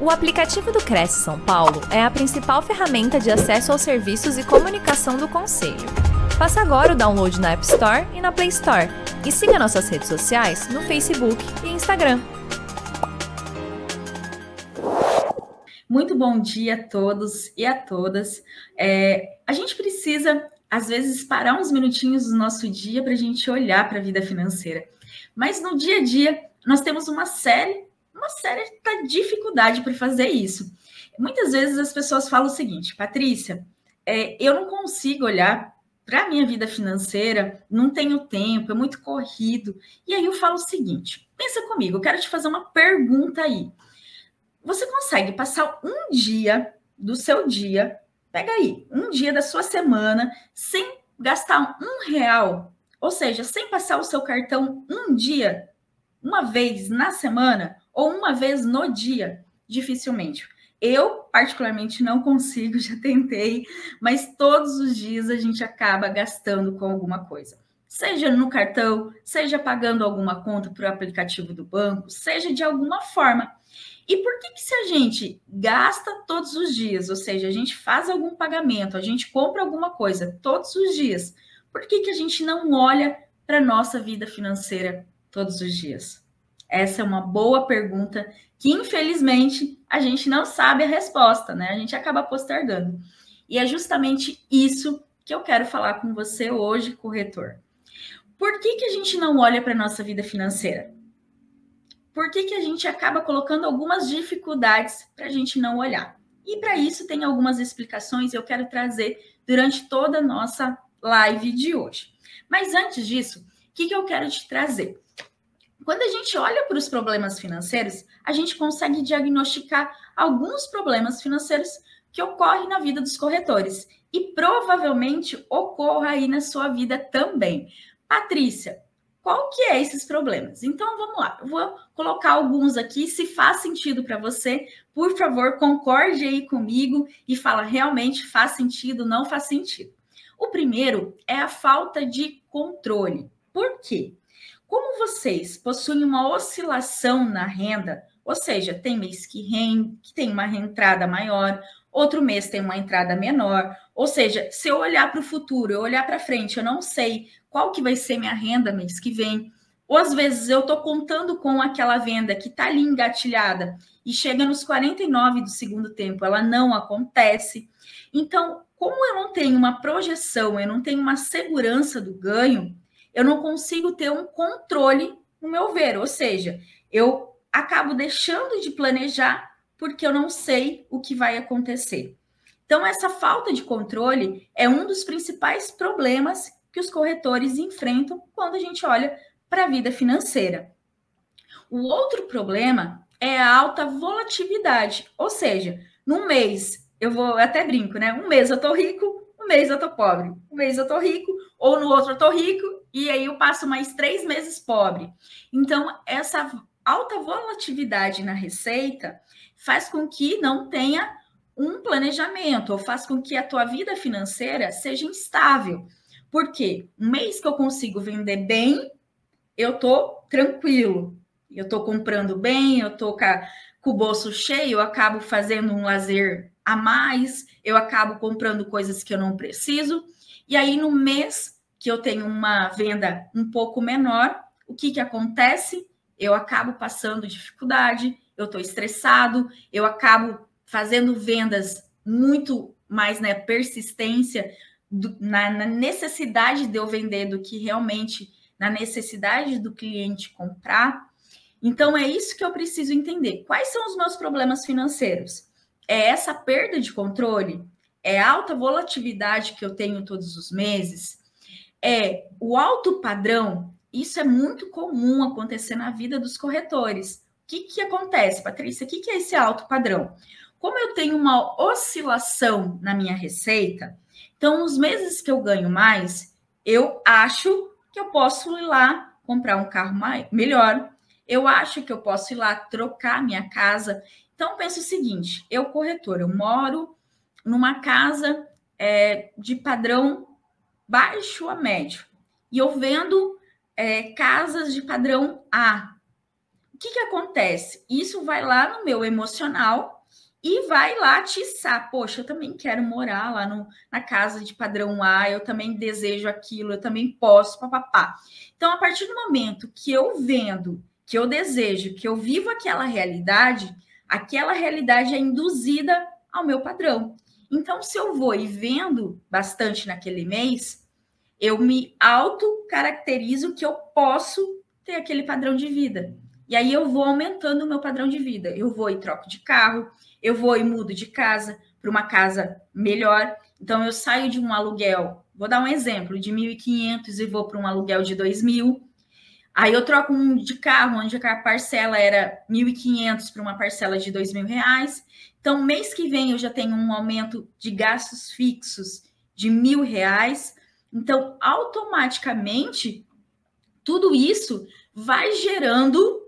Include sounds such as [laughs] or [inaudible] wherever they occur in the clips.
O aplicativo do Cresce São Paulo é a principal ferramenta de acesso aos serviços e comunicação do Conselho. Faça agora o download na App Store e na Play Store. E siga nossas redes sociais no Facebook e Instagram. Muito bom dia a todos e a todas. É, a gente precisa, às vezes, parar uns minutinhos do nosso dia para a gente olhar para a vida financeira. Mas no dia a dia, nós temos uma série uma séria dificuldade para fazer isso. Muitas vezes as pessoas falam o seguinte, Patrícia, é, eu não consigo olhar para a minha vida financeira, não tenho tempo, é muito corrido. E aí eu falo o seguinte: pensa comigo, eu quero te fazer uma pergunta aí. Você consegue passar um dia do seu dia, pega aí, um dia da sua semana, sem gastar um real, ou seja, sem passar o seu cartão um dia, uma vez na semana? Ou uma vez no dia, dificilmente. Eu, particularmente, não consigo, [laughs] já tentei, mas todos os dias a gente acaba gastando com alguma coisa. Seja no cartão, seja pagando alguma conta para o aplicativo do banco, seja de alguma forma. E por que, que se a gente gasta todos os dias, ou seja, a gente faz algum pagamento, a gente compra alguma coisa todos os dias, por que, que a gente não olha para a nossa vida financeira todos os dias? Essa é uma boa pergunta que, infelizmente, a gente não sabe a resposta, né? A gente acaba postergando. E é justamente isso que eu quero falar com você hoje, corretor. Por que, que a gente não olha para a nossa vida financeira? Por que, que a gente acaba colocando algumas dificuldades para a gente não olhar? E para isso tem algumas explicações eu quero trazer durante toda a nossa live de hoje. Mas antes disso, o que, que eu quero te trazer? Quando a gente olha para os problemas financeiros, a gente consegue diagnosticar alguns problemas financeiros que ocorrem na vida dos corretores e provavelmente ocorra aí na sua vida também. Patrícia, qual que é esses problemas? Então vamos lá, eu vou colocar alguns aqui, se faz sentido para você, por favor, concorde aí comigo e fala realmente faz sentido, não faz sentido. O primeiro é a falta de controle. Por quê? Como vocês possuem uma oscilação na renda, ou seja, tem mês que, rende, que tem uma entrada maior, outro mês tem uma entrada menor, ou seja, se eu olhar para o futuro, eu olhar para frente, eu não sei qual que vai ser minha renda mês que vem, ou às vezes eu estou contando com aquela venda que está ali engatilhada e chega nos 49 do segundo tempo, ela não acontece. Então, como eu não tenho uma projeção, eu não tenho uma segurança do ganho, eu não consigo ter um controle no meu ver, ou seja, eu acabo deixando de planejar porque eu não sei o que vai acontecer. Então, essa falta de controle é um dos principais problemas que os corretores enfrentam quando a gente olha para a vida financeira. O outro problema é a alta volatilidade, ou seja, num mês, eu vou até brinco, né? Um mês eu tô rico, um mês eu tô pobre, um mês eu tô rico, ou no outro eu tô rico e aí eu passo mais três meses pobre. Então, essa alta volatilidade na receita faz com que não tenha um planejamento, ou faz com que a tua vida financeira seja instável. Porque um mês que eu consigo vender bem, eu tô tranquilo. Eu tô comprando bem, eu tô com o bolso cheio, eu acabo fazendo um lazer a mais, eu acabo comprando coisas que eu não preciso. E aí, no mês que eu tenho uma venda um pouco menor, o que, que acontece? Eu acabo passando dificuldade, eu estou estressado, eu acabo fazendo vendas muito mais na né, persistência, do, na, na necessidade de eu vender do que realmente na necessidade do cliente comprar. Então, é isso que eu preciso entender. Quais são os meus problemas financeiros? É essa perda de controle? É alta volatilidade que eu tenho todos os meses? é o alto padrão, isso é muito comum acontecer na vida dos corretores. O que, que acontece, Patrícia? O que, que é esse alto padrão? Como eu tenho uma oscilação na minha receita, então, nos meses que eu ganho mais, eu acho que eu posso ir lá comprar um carro mais, melhor. Eu acho que eu posso ir lá trocar minha casa. Então, penso o seguinte: eu, corretor, eu moro numa casa é, de padrão baixo a médio. E eu vendo é, casas de padrão A. o que, que acontece? Isso vai lá no meu emocional e vai lá atiçar. Poxa, eu também quero morar lá no, na casa de padrão A, eu também desejo aquilo, eu também posso, papapá. Então, a partir do momento que eu vendo, que eu desejo, que eu vivo aquela realidade, aquela realidade é induzida ao meu padrão. Então, se eu vou e vendo bastante naquele mês, eu me auto-caracterizo que eu posso ter aquele padrão de vida. E aí eu vou aumentando o meu padrão de vida. Eu vou e troco de carro, eu vou e mudo de casa para uma casa melhor. Então eu saio de um aluguel, vou dar um exemplo, de 1.500 e vou para um aluguel de 2.000. Aí eu troco um de carro, onde a parcela era 1.500 para uma parcela de R$ 2.000. Então, mês que vem eu já tenho um aumento de gastos fixos de mil reais. Então, automaticamente, tudo isso vai gerando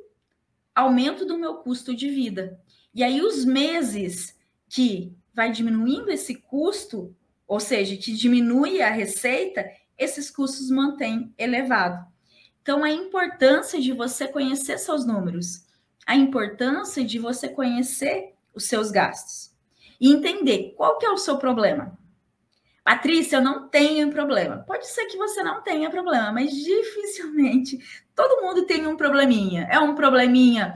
aumento do meu custo de vida. E aí, os meses que vai diminuindo esse custo, ou seja, que diminui a receita, esses custos mantêm elevado. Então, a importância de você conhecer seus números, a importância de você conhecer os seus gastos e entender qual que é o seu problema. Patrícia, eu não tenho problema. Pode ser que você não tenha problema, mas dificilmente todo mundo tem um probleminha. É um probleminha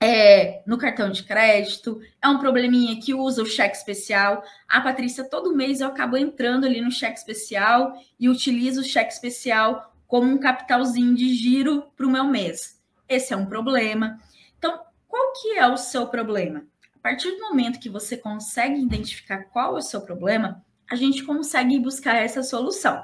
é, no cartão de crédito, é um probleminha que usa o cheque especial. A Patrícia, todo mês eu acabo entrando ali no cheque especial e utilizo o cheque especial como um capitalzinho de giro para o meu mês. Esse é um problema. Então, qual que é o seu problema? A partir do momento que você consegue identificar qual é o seu problema, a gente consegue buscar essa solução.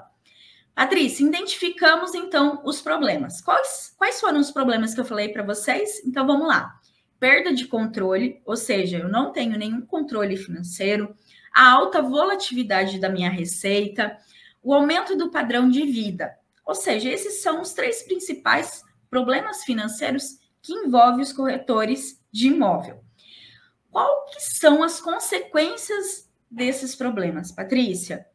Patrícia, identificamos então os problemas. Quais, quais foram os problemas que eu falei para vocês? Então vamos lá. Perda de controle, ou seja, eu não tenho nenhum controle financeiro, a alta volatilidade da minha receita, o aumento do padrão de vida. Ou seja, esses são os três principais problemas financeiros que envolvem os corretores de imóvel. Qual que são as consequências desses problemas, Patrícia?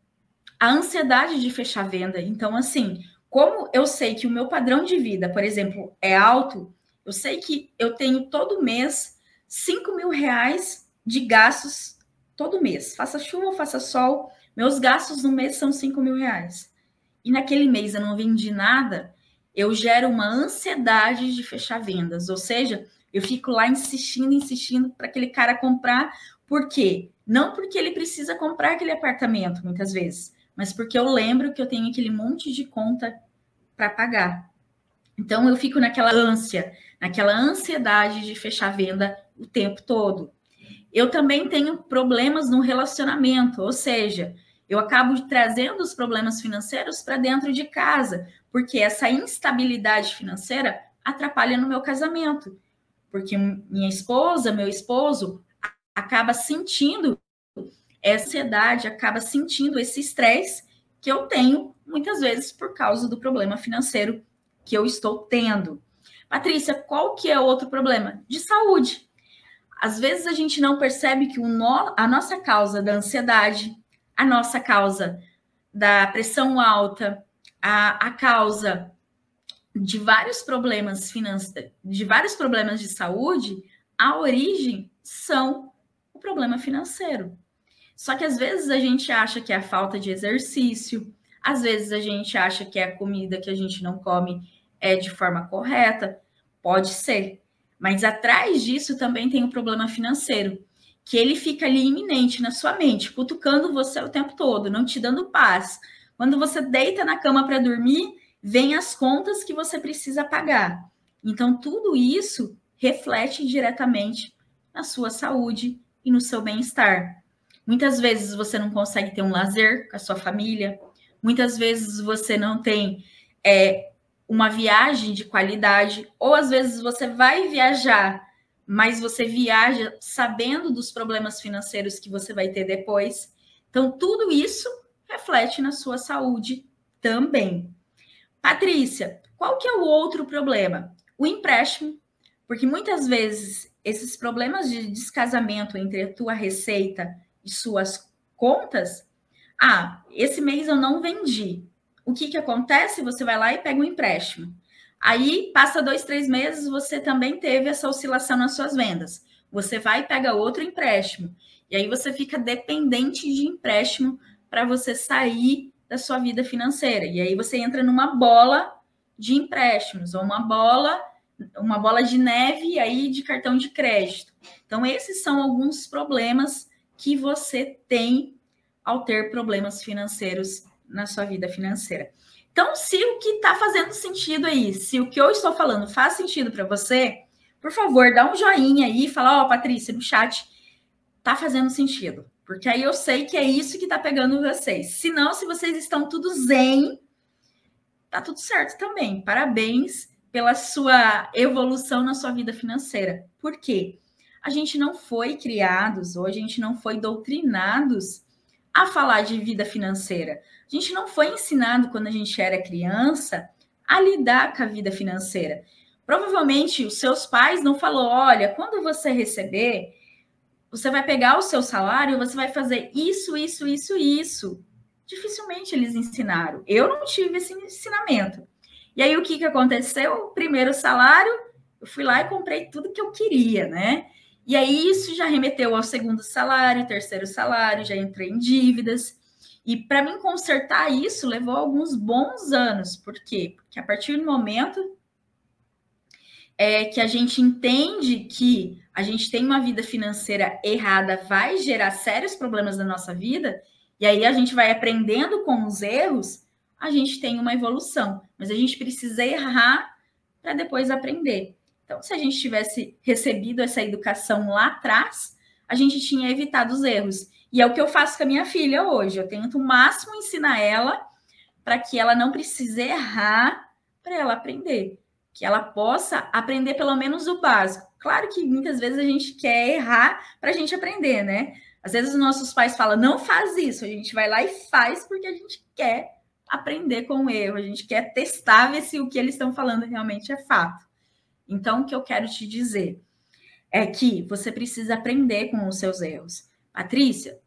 A ansiedade de fechar venda. Então, assim, como eu sei que o meu padrão de vida, por exemplo, é alto, eu sei que eu tenho todo mês 5 mil reais de gastos todo mês. Faça chuva ou faça sol, meus gastos no mês são 5 mil reais. E naquele mês eu não vendi nada, eu gero uma ansiedade de fechar vendas. Ou seja, eu fico lá insistindo, insistindo para aquele cara comprar. Por quê? Não porque ele precisa comprar aquele apartamento, muitas vezes, mas porque eu lembro que eu tenho aquele monte de conta para pagar. Então eu fico naquela ânsia, naquela ansiedade de fechar venda o tempo todo. Eu também tenho problemas no relacionamento, ou seja, eu acabo trazendo os problemas financeiros para dentro de casa, porque essa instabilidade financeira atrapalha no meu casamento. Porque minha esposa, meu esposo, acaba sentindo essa ansiedade, acaba sentindo esse estresse que eu tenho muitas vezes por causa do problema financeiro que eu estou tendo. Patrícia, qual que é outro problema? De saúde. Às vezes a gente não percebe que no, a nossa causa da ansiedade, a nossa causa da pressão alta, a, a causa de vários problemas financeiros, de vários problemas de saúde, a origem são problema financeiro. Só que às vezes a gente acha que é a falta de exercício, às vezes a gente acha que é a comida que a gente não come é de forma correta, pode ser. Mas atrás disso também tem o problema financeiro, que ele fica ali iminente na sua mente, cutucando você o tempo todo, não te dando paz. Quando você deita na cama para dormir, vem as contas que você precisa pagar. Então, tudo isso reflete diretamente na sua saúde e no seu bem-estar. Muitas vezes você não consegue ter um lazer com a sua família, muitas vezes você não tem é, uma viagem de qualidade, ou às vezes você vai viajar, mas você viaja sabendo dos problemas financeiros que você vai ter depois. Então, tudo isso reflete na sua saúde também. Patrícia, qual que é o outro problema? O empréstimo, porque muitas vezes esses problemas de descasamento entre a tua receita e suas contas, ah, esse mês eu não vendi. O que que acontece? Você vai lá e pega um empréstimo. Aí, passa dois, três meses, você também teve essa oscilação nas suas vendas. Você vai e pega outro empréstimo. E aí você fica dependente de empréstimo para você sair da sua vida financeira. E aí você entra numa bola de empréstimos, ou uma bola, uma bola de neve aí de cartão de crédito. Então, esses são alguns problemas que você tem ao ter problemas financeiros na sua vida financeira. Então, se o que está fazendo sentido aí, se o que eu estou falando faz sentido para você, por favor, dá um joinha aí e fala, ó, oh, Patrícia, no chat, tá fazendo sentido. Porque aí eu sei que é isso que tá pegando vocês. Se não, se vocês estão tudo zen, tá tudo certo também. Parabéns pela sua evolução na sua vida financeira. Por quê? A gente não foi criados ou a gente não foi doutrinados a falar de vida financeira. A gente não foi ensinado quando a gente era criança a lidar com a vida financeira. Provavelmente os seus pais não falou, olha, quando você receber, você vai pegar o seu salário, você vai fazer isso, isso, isso, isso. Dificilmente eles ensinaram. Eu não tive esse ensinamento. E aí o que que aconteceu? Primeiro salário, eu fui lá e comprei tudo que eu queria, né? E aí isso já remeteu ao segundo salário, terceiro salário, já entrei em dívidas. E para mim consertar isso levou alguns bons anos. Por quê? Porque a partir do momento é, que a gente entende que a gente tem uma vida financeira errada, vai gerar sérios problemas na nossa vida, e aí a gente vai aprendendo com os erros, a gente tem uma evolução. Mas a gente precisa errar para depois aprender. Então, se a gente tivesse recebido essa educação lá atrás, a gente tinha evitado os erros. E é o que eu faço com a minha filha hoje. Eu tento o máximo ensinar ela para que ela não precise errar para ela aprender. Que ela possa aprender pelo menos o básico. Claro que muitas vezes a gente quer errar para a gente aprender, né? Às vezes os nossos pais falam, não faz isso. A gente vai lá e faz porque a gente quer aprender com o erro. A gente quer testar, ver se o que eles estão falando realmente é fato. Então, o que eu quero te dizer é que você precisa aprender com os seus erros. Patrícia,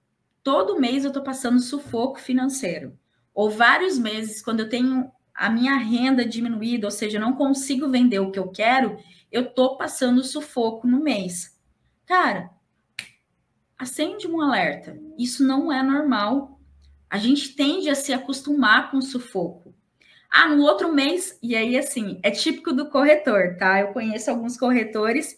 todo mês eu estou passando sufoco financeiro. Ou vários meses, quando eu tenho a minha renda diminuída, ou seja, eu não consigo vender o que eu quero, eu estou passando sufoco no mês. Cara, acende um alerta. Isso não é normal. A gente tende a se acostumar com sufoco. Ah, no outro mês, e aí assim, é típico do corretor, tá? Eu conheço alguns corretores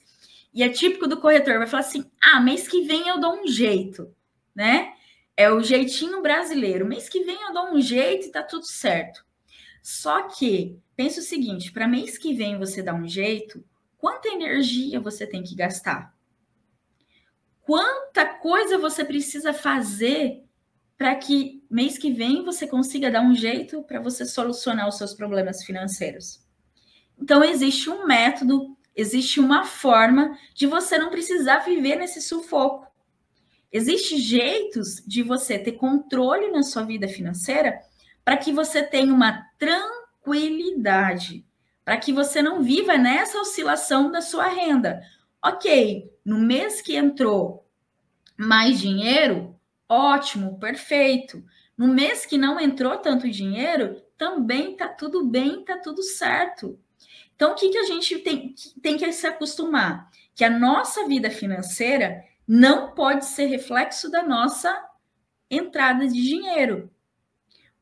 e é típico do corretor, vai falar assim: "Ah, mês que vem eu dou um jeito", né? É o jeitinho brasileiro. Mês que vem eu dou um jeito e tá tudo certo. Só que pensa o seguinte, para mês que vem você dar um jeito, quanta energia você tem que gastar? Quanta coisa você precisa fazer para que mês que vem você consiga dar um jeito para você solucionar os seus problemas financeiros. Então, existe um método, existe uma forma de você não precisar viver nesse sufoco. Existem jeitos de você ter controle na sua vida financeira para que você tenha uma tranquilidade, para que você não viva nessa oscilação da sua renda. Ok, no mês que entrou mais dinheiro, Ótimo, perfeito. No mês que não entrou tanto dinheiro, também tá tudo bem, tá tudo certo. Então, o que, que a gente tem, tem que se acostumar? Que a nossa vida financeira não pode ser reflexo da nossa entrada de dinheiro.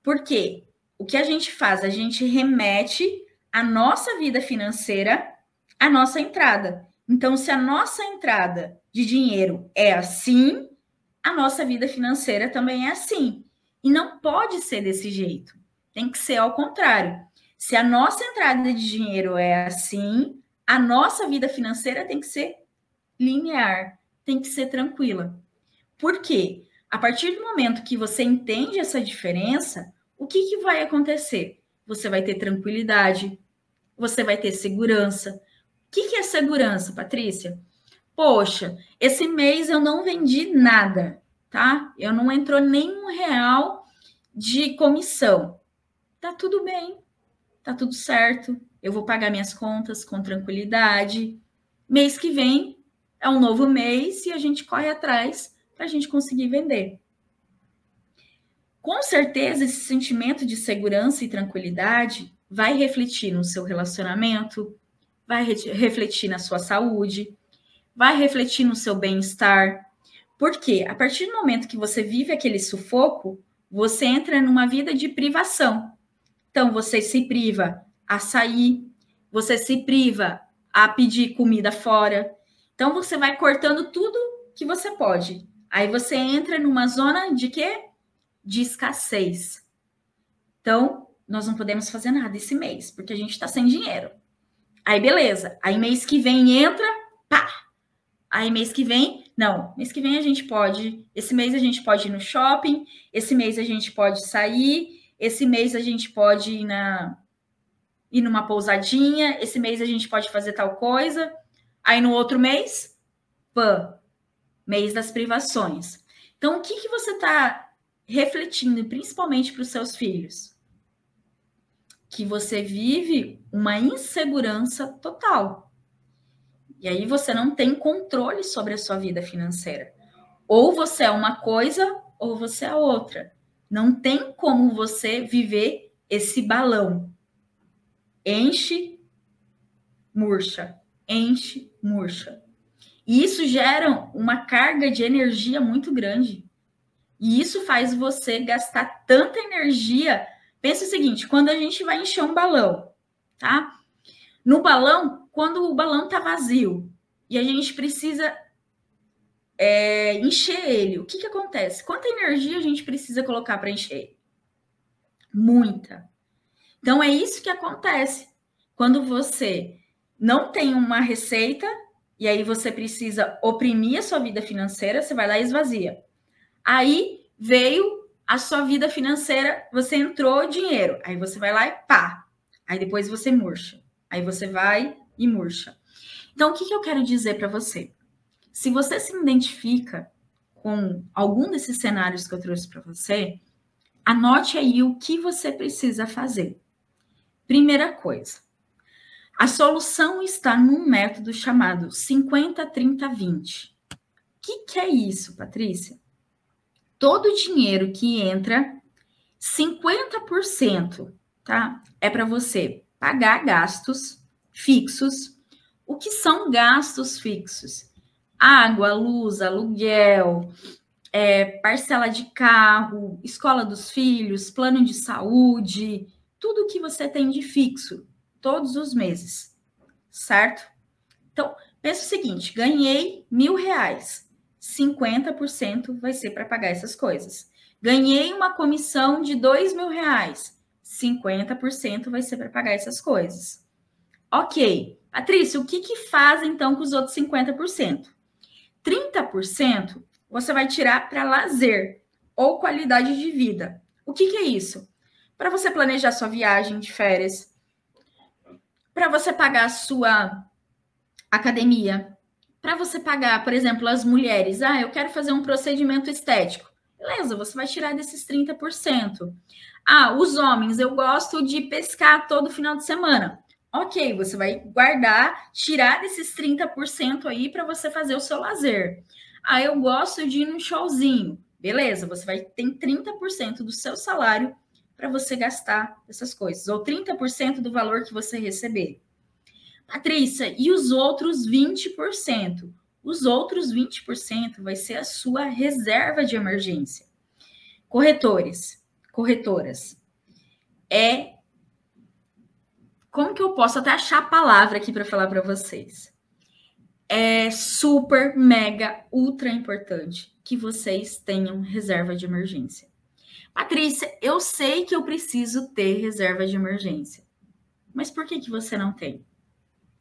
Por quê? O que a gente faz? A gente remete a nossa vida financeira à nossa entrada. Então, se a nossa entrada de dinheiro é assim, a nossa vida financeira também é assim. E não pode ser desse jeito. Tem que ser ao contrário. Se a nossa entrada de dinheiro é assim, a nossa vida financeira tem que ser linear, tem que ser tranquila. Por quê? A partir do momento que você entende essa diferença, o que, que vai acontecer? Você vai ter tranquilidade, você vai ter segurança. O que, que é segurança, Patrícia? Poxa, esse mês eu não vendi nada, tá? Eu não entrou nenhum real de comissão. Tá tudo bem, tá tudo certo. Eu vou pagar minhas contas com tranquilidade. Mês que vem é um novo mês e a gente corre atrás para a gente conseguir vender. Com certeza, esse sentimento de segurança e tranquilidade vai refletir no seu relacionamento, vai re refletir na sua saúde, vai refletir no seu bem-estar. Porque a partir do momento que você vive aquele sufoco, você entra numa vida de privação. Então, você se priva a sair, você se priva a pedir comida fora. Então, você vai cortando tudo que você pode. Aí você entra numa zona de quê? De escassez. Então, nós não podemos fazer nada esse mês, porque a gente está sem dinheiro. Aí, beleza. Aí, mês que vem entra, pá. Aí, mês que vem, não. Mês que vem a gente pode. Esse mês a gente pode ir no shopping. Esse mês a gente pode sair. Esse mês a gente pode ir, na, ir numa pousadinha. Esse mês a gente pode fazer tal coisa. Aí, no outro mês, pã. Mês das privações. Então, o que, que você está refletindo, principalmente para os seus filhos? que você vive uma insegurança total. E aí você não tem controle sobre a sua vida financeira. Ou você é uma coisa ou você é outra. Não tem como você viver esse balão. Enche, murcha, enche, murcha. E isso gera uma carga de energia muito grande. E isso faz você gastar tanta energia Pensa o seguinte: quando a gente vai encher um balão, tá? No balão, quando o balão tá vazio e a gente precisa é, encher ele, o que, que acontece? Quanta energia a gente precisa colocar para encher? Muita. Então é isso que acontece quando você não tem uma receita e aí você precisa oprimir a sua vida financeira, você vai lá e esvazia. Aí veio a sua vida financeira, você entrou dinheiro, aí você vai lá e pá, aí depois você murcha, aí você vai e murcha. Então, o que, que eu quero dizer para você? Se você se identifica com algum desses cenários que eu trouxe para você, anote aí o que você precisa fazer. Primeira coisa, a solução está num método chamado 50-30-20. O que, que é isso, Patrícia? todo o dinheiro que entra, 50%, tá? É para você pagar gastos fixos. O que são gastos fixos? Água, luz, aluguel, é, parcela de carro, escola dos filhos, plano de saúde, tudo que você tem de fixo todos os meses, certo? Então, pensa o seguinte: ganhei mil reais. 50% vai ser para pagar essas coisas. Ganhei uma comissão de dois mil reais, 50% vai ser para pagar essas coisas. Ok, Patrícia, o que, que faz então com os outros 50%? 30% você vai tirar para lazer ou qualidade de vida. O que, que é isso? Para você planejar sua viagem de férias, para você pagar a sua academia, para você pagar, por exemplo, as mulheres, ah, eu quero fazer um procedimento estético. Beleza, você vai tirar desses 30%. Ah, os homens, eu gosto de pescar todo final de semana. Ok, você vai guardar, tirar desses 30% aí para você fazer o seu lazer. Ah, eu gosto de ir num showzinho. Beleza, você vai ter 30% do seu salário para você gastar essas coisas, ou 30% do valor que você receber. Patrícia, e os outros 20%? Os outros 20% vai ser a sua reserva de emergência. Corretores, corretoras, é como que eu posso até achar a palavra aqui para falar para vocês? É super, mega, ultra importante que vocês tenham reserva de emergência. Patrícia, eu sei que eu preciso ter reserva de emergência. Mas por que que você não tem?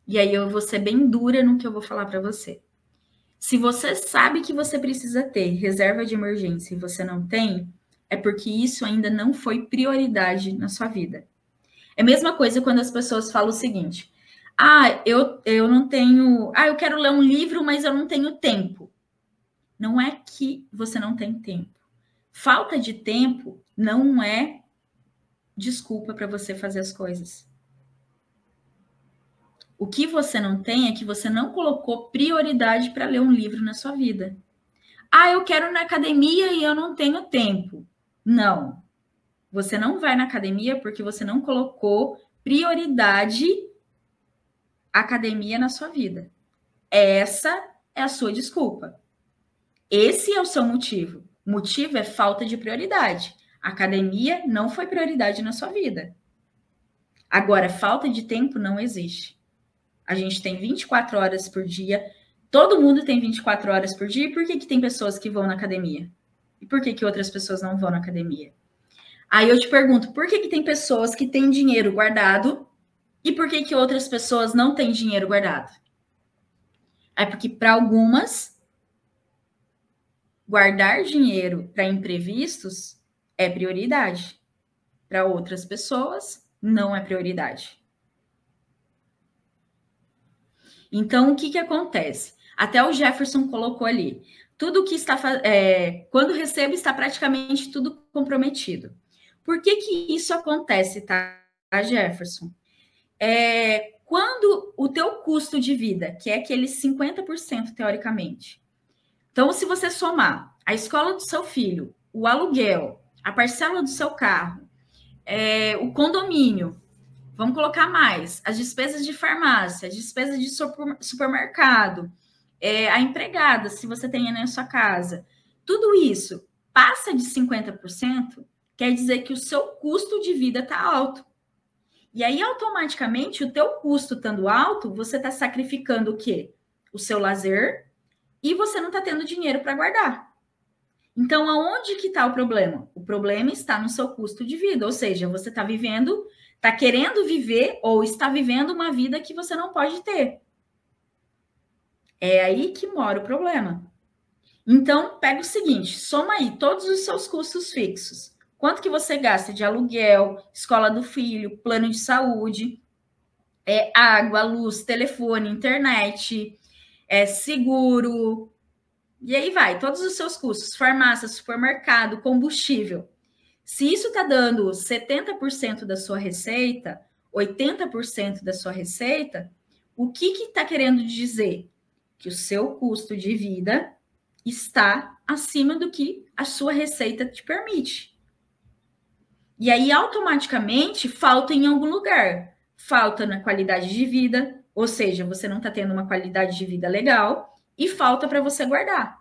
E aí eu vou ser bem dura no que eu vou falar para você. Se você sabe que você precisa ter reserva de emergência e você não tem, é porque isso ainda não foi prioridade na sua vida. É a mesma coisa quando as pessoas falam o seguinte: ah, eu, eu não tenho. Ah, eu quero ler um livro, mas eu não tenho tempo. Não é que você não tem tempo. Falta de tempo não é desculpa para você fazer as coisas. O que você não tem é que você não colocou prioridade para ler um livro na sua vida. Ah, eu quero ir na academia e eu não tenho tempo. Não. Você não vai na academia porque você não colocou prioridade academia na sua vida. Essa é a sua desculpa. Esse é o seu motivo. Motivo é falta de prioridade. academia não foi prioridade na sua vida. Agora, falta de tempo não existe. A gente tem 24 horas por dia. Todo mundo tem 24 horas por dia. E por que, que tem pessoas que vão na academia? E por que, que outras pessoas não vão na academia? Aí eu te pergunto, por que, que tem pessoas que têm dinheiro guardado e por que, que outras pessoas não têm dinheiro guardado? É porque para algumas, guardar dinheiro para imprevistos é prioridade. Para outras pessoas, não é prioridade. Então, o que, que acontece? Até o Jefferson colocou ali. Tudo que está. É, quando recebo, está praticamente tudo comprometido. Por que, que isso acontece, tá, Jefferson? É, quando o teu custo de vida, que é aquele 50% teoricamente. Então, se você somar a escola do seu filho, o aluguel, a parcela do seu carro, é, o condomínio, vamos colocar mais, as despesas de farmácia, as despesas de supermercado, é, a empregada, se você tem na sua casa, tudo isso passa de 50%, quer dizer que o seu custo de vida está alto. E aí, automaticamente, o teu custo estando alto, você está sacrificando o quê? O seu lazer e você não está tendo dinheiro para guardar. Então, aonde que está o problema? O problema está no seu custo de vida, ou seja, você está vivendo, está querendo viver ou está vivendo uma vida que você não pode ter. É aí que mora o problema. Então, pega o seguinte, soma aí todos os seus custos fixos. Quanto que você gasta de aluguel, escola do filho, plano de saúde, é, água, luz, telefone, internet, é, seguro, e aí vai, todos os seus custos, farmácia, supermercado, combustível. Se isso está dando 70% da sua receita, 80% da sua receita, o que está que querendo dizer? Que o seu custo de vida está acima do que a sua receita te permite. E aí, automaticamente, falta em algum lugar. Falta na qualidade de vida, ou seja, você não está tendo uma qualidade de vida legal, e falta para você guardar.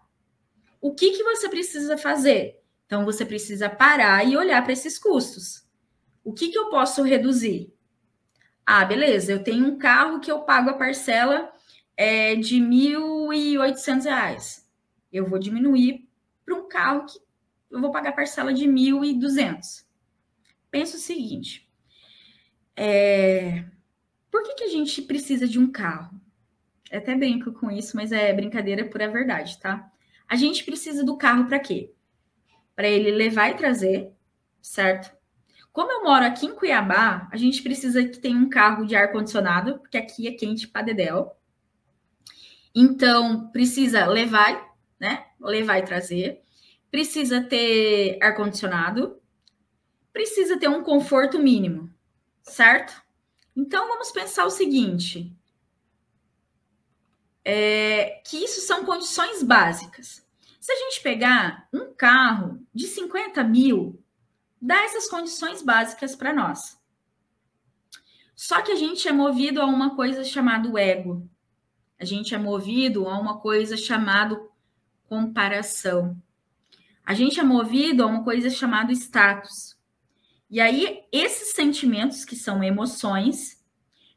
O que, que você precisa fazer? Então, você precisa parar e olhar para esses custos. O que, que eu posso reduzir? Ah, beleza, eu tenho um carro que eu pago a parcela é, de R$ 1.800. Eu vou diminuir para um carro que eu vou pagar a parcela de R$ 1.200 pensa o seguinte: é, por que, que a gente precisa de um carro? Eu até brinco com isso, mas é brincadeira por a verdade, tá? A gente precisa do carro para quê? Para ele levar e trazer, certo? Como eu moro aqui em Cuiabá, a gente precisa que tenha um carro de ar condicionado, porque aqui é quente para dedéu. Então, precisa levar, né? Levar e trazer. Precisa ter ar condicionado, precisa ter um conforto mínimo, certo? Então vamos pensar o seguinte: é, que isso são condições básicas. Se a gente pegar um carro de 50 mil, dá essas condições básicas para nós. Só que a gente é movido a uma coisa chamada ego. A gente é movido a uma coisa chamada comparação. A gente é movido a uma coisa chamada status. E aí, esses sentimentos, que são emoções,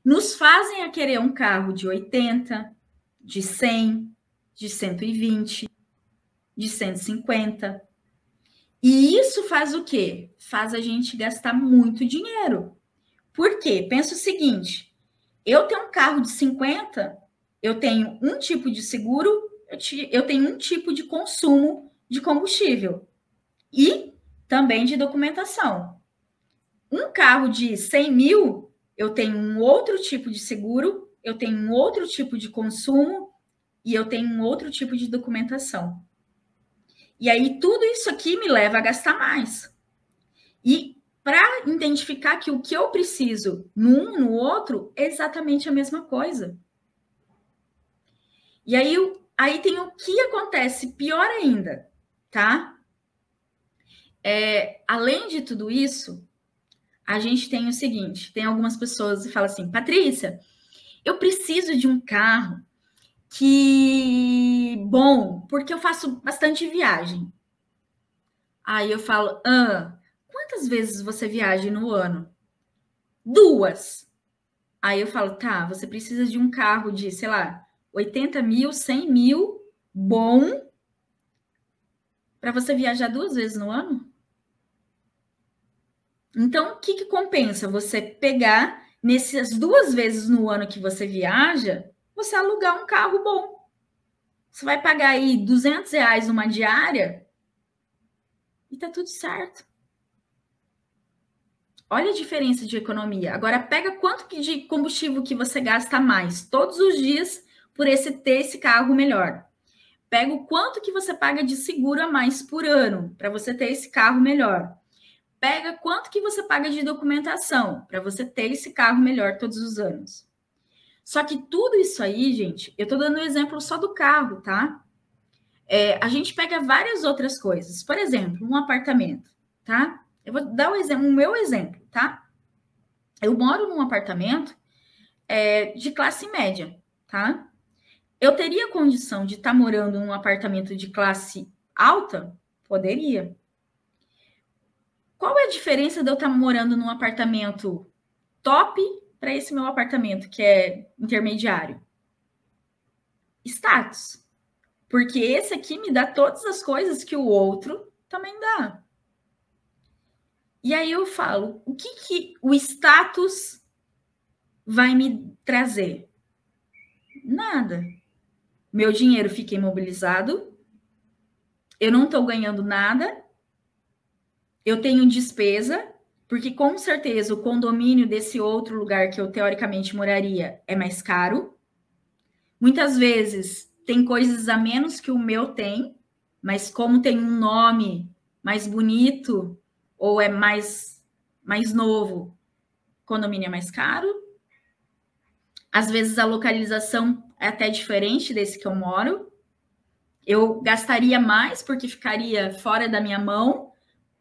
nos fazem a querer um carro de 80, de 100, de 120, de 150. E isso faz o quê? Faz a gente gastar muito dinheiro. Por quê? Pensa o seguinte: eu tenho um carro de 50, eu tenho um tipo de seguro, eu tenho um tipo de consumo de combustível e também de documentação. Um carro de 100 mil, eu tenho um outro tipo de seguro, eu tenho um outro tipo de consumo e eu tenho um outro tipo de documentação. E aí, tudo isso aqui me leva a gastar mais. E para identificar que o que eu preciso num, no outro, é exatamente a mesma coisa. E aí, aí tem o que acontece pior ainda, tá? É, além de tudo isso, a gente tem o seguinte: tem algumas pessoas que falam assim, Patrícia, eu preciso de um carro que bom, porque eu faço bastante viagem. Aí eu falo, ah, quantas vezes você viaja no ano? Duas. Aí eu falo, tá, você precisa de um carro de, sei lá, 80 mil, 100 mil, bom, para você viajar duas vezes no ano? Então, o que, que compensa você pegar nessas duas vezes no ano que você viaja, você alugar um carro bom? Você vai pagar aí 200 reais numa diária e tá tudo certo. Olha a diferença de economia. Agora pega quanto de combustível que você gasta mais todos os dias por esse ter esse carro melhor. Pega o quanto que você paga de seguro a mais por ano para você ter esse carro melhor. Pega quanto que você paga de documentação para você ter esse carro melhor todos os anos. Só que tudo isso aí, gente, eu estou dando um exemplo só do carro, tá? É, a gente pega várias outras coisas. Por exemplo, um apartamento, tá? Eu vou dar o, exemplo, o meu exemplo, tá? Eu moro num apartamento é, de classe média, tá? Eu teria condição de estar tá morando num apartamento de classe alta? Poderia. Qual é a diferença de eu estar tá morando num apartamento top para esse meu apartamento que é intermediário? Status. Porque esse aqui me dá todas as coisas que o outro também dá. E aí eu falo, o que, que o status vai me trazer? Nada. Meu dinheiro fica imobilizado, eu não estou ganhando nada, eu tenho despesa, porque com certeza o condomínio desse outro lugar que eu teoricamente moraria é mais caro. Muitas vezes tem coisas a menos que o meu tem, mas como tem um nome mais bonito, ou é mais, mais novo, condomínio é mais caro. Às vezes a localização é até diferente desse que eu moro. Eu gastaria mais porque ficaria fora da minha mão,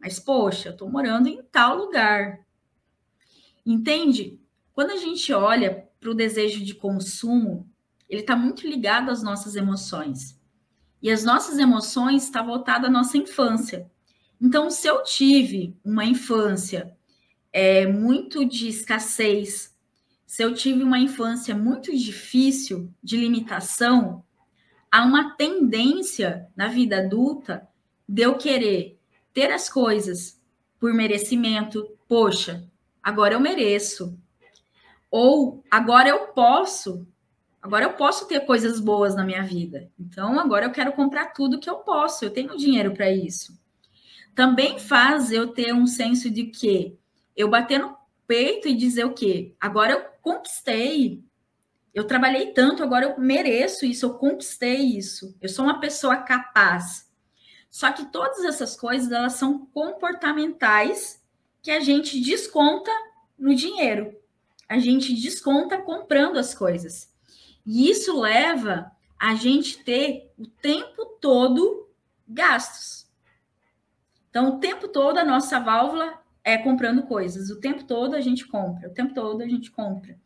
mas poxa, eu estou morando em tal lugar. Entende? Quando a gente olha para o desejo de consumo, ele está muito ligado às nossas emoções. E as nossas emoções estão tá voltadas à nossa infância. Então, se eu tive uma infância é, muito de escassez, se eu tive uma infância muito difícil, de limitação, há uma tendência na vida adulta de eu querer ter as coisas por merecimento. Poxa, agora eu mereço. Ou agora eu posso. Agora eu posso ter coisas boas na minha vida. Então agora eu quero comprar tudo que eu posso. Eu tenho dinheiro para isso também faz eu ter um senso de que eu bater no peito e dizer o quê? Agora eu conquistei. Eu trabalhei tanto, agora eu mereço isso, eu conquistei isso. Eu sou uma pessoa capaz. Só que todas essas coisas, elas são comportamentais que a gente desconta no dinheiro. A gente desconta comprando as coisas. E isso leva a gente ter o tempo todo gastos. Então, o tempo todo a nossa válvula é comprando coisas. O tempo todo a gente compra, o tempo todo a gente compra.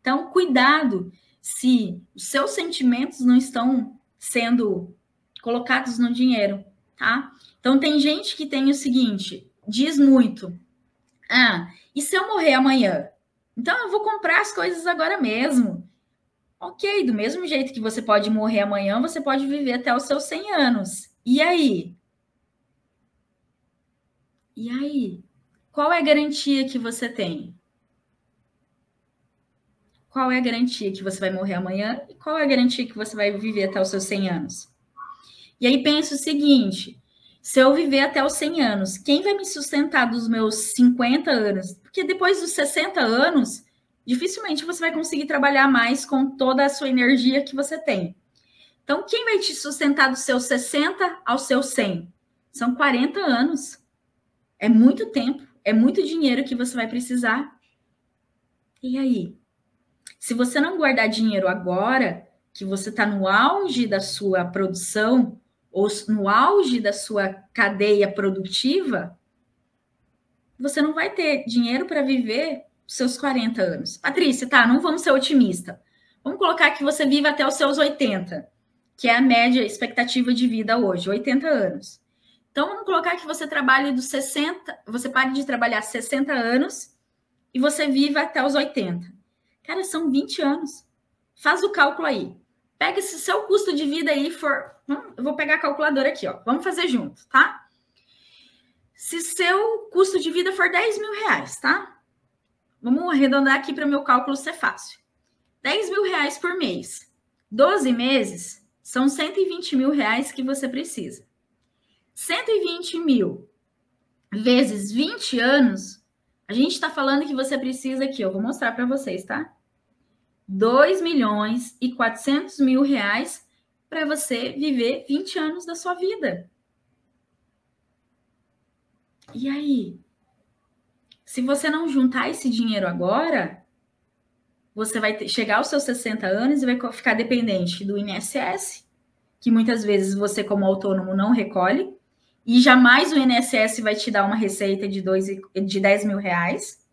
Então, cuidado se os seus sentimentos não estão sendo colocados no dinheiro, tá? Então, tem gente que tem o seguinte, diz muito: "Ah, e se eu morrer amanhã? Então eu vou comprar as coisas agora mesmo". OK, do mesmo jeito que você pode morrer amanhã, você pode viver até os seus 100 anos. E aí? E aí? Qual é a garantia que você tem? Qual é a garantia que você vai morrer amanhã? E qual é a garantia que você vai viver até os seus 100 anos? E aí pensa o seguinte: se eu viver até os 100 anos, quem vai me sustentar dos meus 50 anos? Porque depois dos 60 anos, dificilmente você vai conseguir trabalhar mais com toda a sua energia que você tem. Então, quem vai te sustentar dos seus 60 aos seus 100? São 40 anos. É muito tempo, é muito dinheiro que você vai precisar. E aí? Se você não guardar dinheiro agora, que você está no auge da sua produção, ou no auge da sua cadeia produtiva, você não vai ter dinheiro para viver seus 40 anos. Patrícia, tá, não vamos ser otimista. Vamos colocar que você viva até os seus 80, que é a média expectativa de vida hoje, 80 anos. Então, vamos colocar que você trabalhe dos 60, você pare de trabalhar 60 anos e você viva até os 80. Cara, são 20 anos. Faz o cálculo aí. Pega esse seu custo de vida aí for. Eu vou pegar a calculadora aqui, ó. Vamos fazer junto, tá? Se seu custo de vida for 10 mil reais, tá? Vamos arredondar aqui para o meu cálculo ser fácil. 10 mil reais por mês. 12 meses são 120 mil reais que você precisa. 120 mil vezes 20 anos, a gente está falando que você precisa aqui, eu vou mostrar para vocês, tá? 2 milhões e 400 mil reais para você viver 20 anos da sua vida. E aí? Se você não juntar esse dinheiro agora, você vai ter, chegar aos seus 60 anos e vai ficar dependente do INSS, que muitas vezes você, como autônomo, não recolhe, e jamais o INSS vai te dar uma receita de, dois, de 10 mil reais,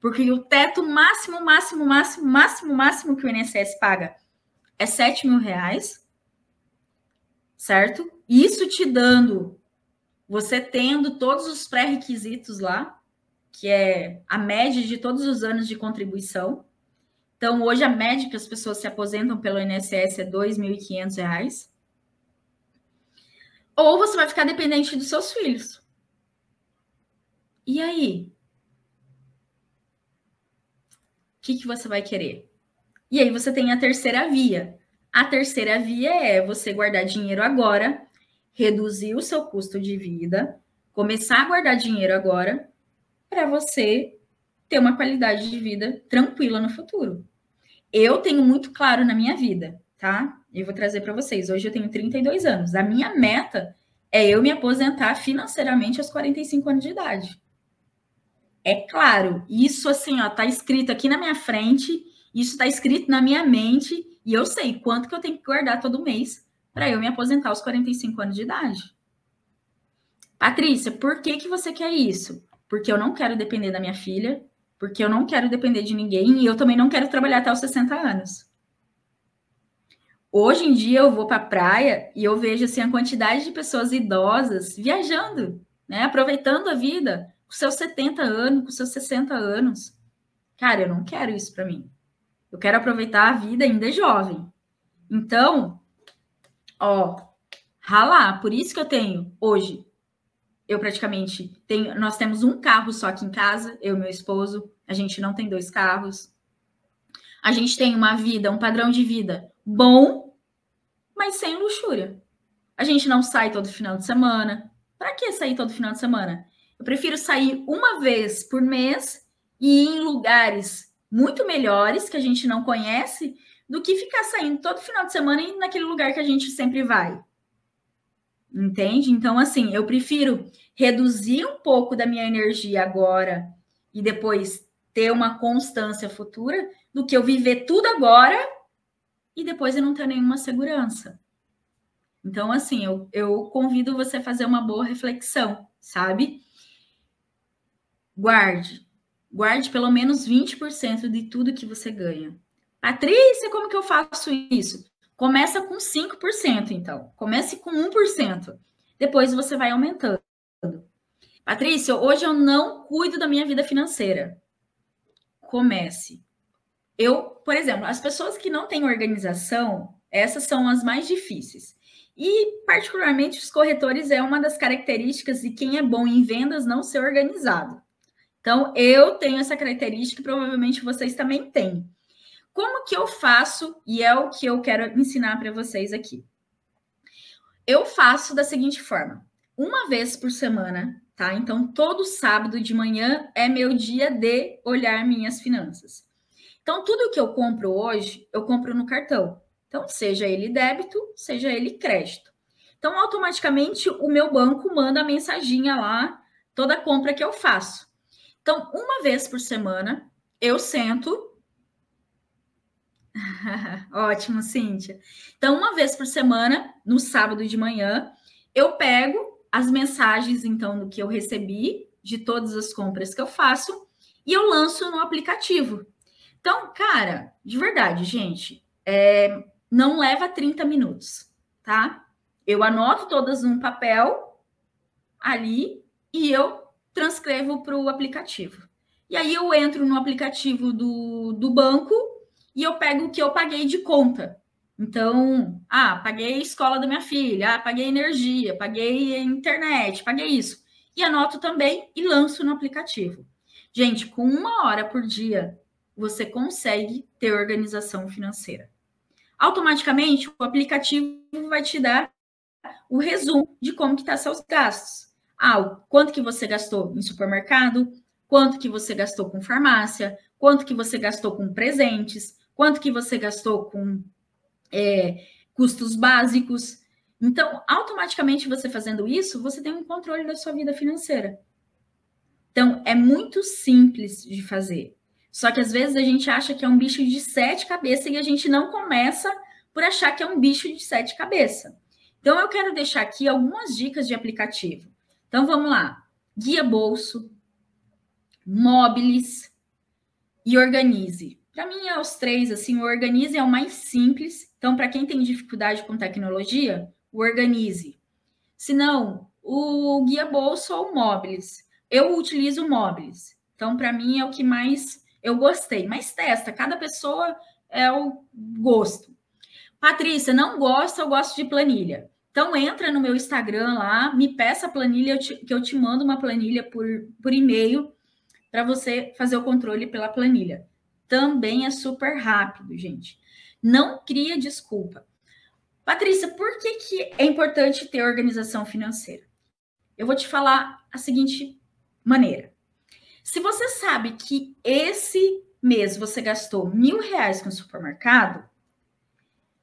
porque o teto máximo, máximo, máximo, máximo, máximo que o INSS paga é 7 mil reais, certo? Isso te dando, você tendo todos os pré-requisitos lá, que é a média de todos os anos de contribuição. Então, hoje a média que as pessoas se aposentam pelo INSS é R$ 2.500 ou você vai ficar dependente dos seus filhos. E aí? O que, que você vai querer? E aí você tem a terceira via. A terceira via é você guardar dinheiro agora, reduzir o seu custo de vida, começar a guardar dinheiro agora, para você ter uma qualidade de vida tranquila no futuro. Eu tenho muito claro na minha vida, tá? Eu vou trazer para vocês. Hoje eu tenho 32 anos. A minha meta é eu me aposentar financeiramente aos 45 anos de idade. É claro, isso assim, ó, tá escrito aqui na minha frente, isso tá escrito na minha mente e eu sei quanto que eu tenho que guardar todo mês para eu me aposentar aos 45 anos de idade. Patrícia, por que que você quer isso? Porque eu não quero depender da minha filha, porque eu não quero depender de ninguém e eu também não quero trabalhar até os 60 anos. Hoje em dia eu vou para a praia e eu vejo assim a quantidade de pessoas idosas viajando, né, aproveitando a vida, com seus 70 anos, com seus 60 anos. Cara, eu não quero isso para mim. Eu quero aproveitar a vida ainda jovem. Então, ó, ralar, por isso que eu tenho hoje eu praticamente tenho, nós temos um carro só aqui em casa, eu e meu esposo, a gente não tem dois carros. A gente tem uma vida, um padrão de vida bom, mas sem luxúria. A gente não sai todo final de semana. Para que sair todo final de semana? Eu prefiro sair uma vez por mês e ir em lugares muito melhores que a gente não conhece do que ficar saindo todo final de semana e naquele lugar que a gente sempre vai. Entende? Então, assim, eu prefiro reduzir um pouco da minha energia agora e depois ter uma constância futura do que eu viver tudo agora e depois eu não ter nenhuma segurança. Então, assim, eu, eu convido você a fazer uma boa reflexão, sabe? Guarde. Guarde pelo menos 20% de tudo que você ganha. Patrícia, como que eu faço isso? Começa com 5%, então. Comece com 1%. Depois você vai aumentando. Patrícia, hoje eu não cuido da minha vida financeira. Comece. Eu, por exemplo, as pessoas que não têm organização, essas são as mais difíceis. E, particularmente, os corretores é uma das características de quem é bom em vendas não ser organizado. Então, eu tenho essa característica e provavelmente vocês também têm. Como que eu faço? E é o que eu quero ensinar para vocês aqui. Eu faço da seguinte forma: uma vez por semana, tá? Então, todo sábado de manhã é meu dia de olhar minhas finanças. Então, tudo que eu compro hoje, eu compro no cartão. Então, seja ele débito, seja ele crédito. Então, automaticamente, o meu banco manda a mensaginha lá, toda compra que eu faço. Então, uma vez por semana, eu sento [laughs] Ótimo, Cíntia. Então, uma vez por semana, no sábado de manhã, eu pego as mensagens, então, do que eu recebi de todas as compras que eu faço e eu lanço no aplicativo. Então, cara, de verdade, gente, é, não leva 30 minutos, tá? Eu anoto todas num papel ali e eu transcrevo para o aplicativo. E aí eu entro no aplicativo do, do banco e eu pego o que eu paguei de conta. Então, ah, paguei escola da minha filha, ah, paguei energia, paguei internet, paguei isso. E anoto também e lanço no aplicativo. Gente, com uma hora por dia, você consegue ter organização financeira. Automaticamente, o aplicativo vai te dar o resumo de como que tá seus gastos. Ah, quanto que você gastou em supermercado, quanto que você gastou com farmácia, quanto que você gastou com presentes, quanto que você gastou com é, custos básicos. Então, automaticamente você fazendo isso, você tem um controle da sua vida financeira. Então, é muito simples de fazer. Só que às vezes a gente acha que é um bicho de sete cabeças e a gente não começa por achar que é um bicho de sete cabeças. Então, eu quero deixar aqui algumas dicas de aplicativo. Então, vamos lá. Guia Bolso, Móveis e Organize. Para mim, é os três, assim, o Organize é o mais simples. Então, para quem tem dificuldade com tecnologia, o Organize. Se não, o Guia Bolso ou Móveis. Eu utilizo Móveis. Então, para mim, é o que mais eu gostei. Mas testa, cada pessoa é o gosto. Patrícia, não gosta, eu gosto de planilha. Então entra no meu Instagram lá, me peça a planilha, eu te, que eu te mando uma planilha por, por e-mail para você fazer o controle pela planilha. Também é super rápido, gente. Não cria desculpa. Patrícia, por que, que é importante ter organização financeira? Eu vou te falar a seguinte maneira. Se você sabe que esse mês você gastou mil reais com o supermercado,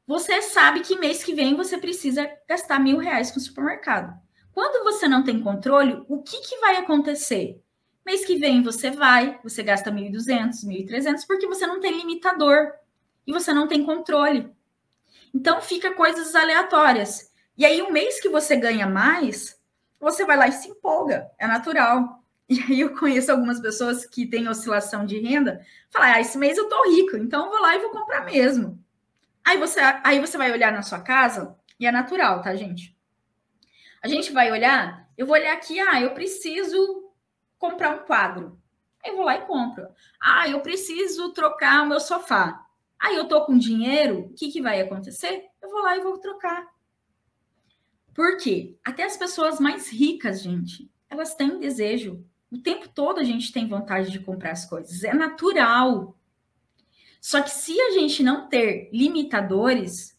você sabe que mês que vem você precisa gastar mil reais com o supermercado. Quando você não tem controle, o que, que vai acontecer? Mês que vem você vai, você gasta 1.200, 1.300, porque você não tem limitador e você não tem controle. Então fica coisas aleatórias. E aí, o um mês que você ganha mais, você vai lá e se empolga, é natural. [laughs] E aí eu conheço algumas pessoas que têm oscilação de renda, falam, ah, esse mês eu tô rico, então eu vou lá e vou comprar mesmo. Aí você, aí você vai olhar na sua casa, e é natural, tá, gente? A gente vai olhar, eu vou olhar aqui, ah, eu preciso comprar um quadro. Aí eu vou lá e compro. Ah, eu preciso trocar o meu sofá. Aí eu tô com dinheiro, o que, que vai acontecer? Eu vou lá e vou trocar. Por quê? Até as pessoas mais ricas, gente, elas têm desejo. O tempo todo a gente tem vontade de comprar as coisas. É natural. Só que se a gente não ter limitadores,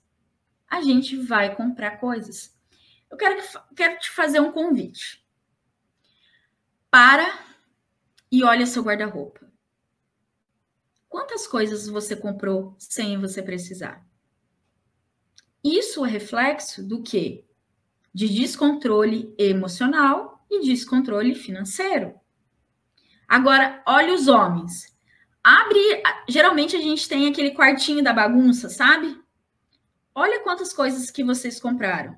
a gente vai comprar coisas. Eu quero, quero te fazer um convite. Para e olha seu guarda-roupa. Quantas coisas você comprou sem você precisar? Isso é reflexo do que? De descontrole emocional e descontrole financeiro. Agora, olha os homens. Abre. Geralmente a gente tem aquele quartinho da bagunça, sabe? Olha quantas coisas que vocês compraram.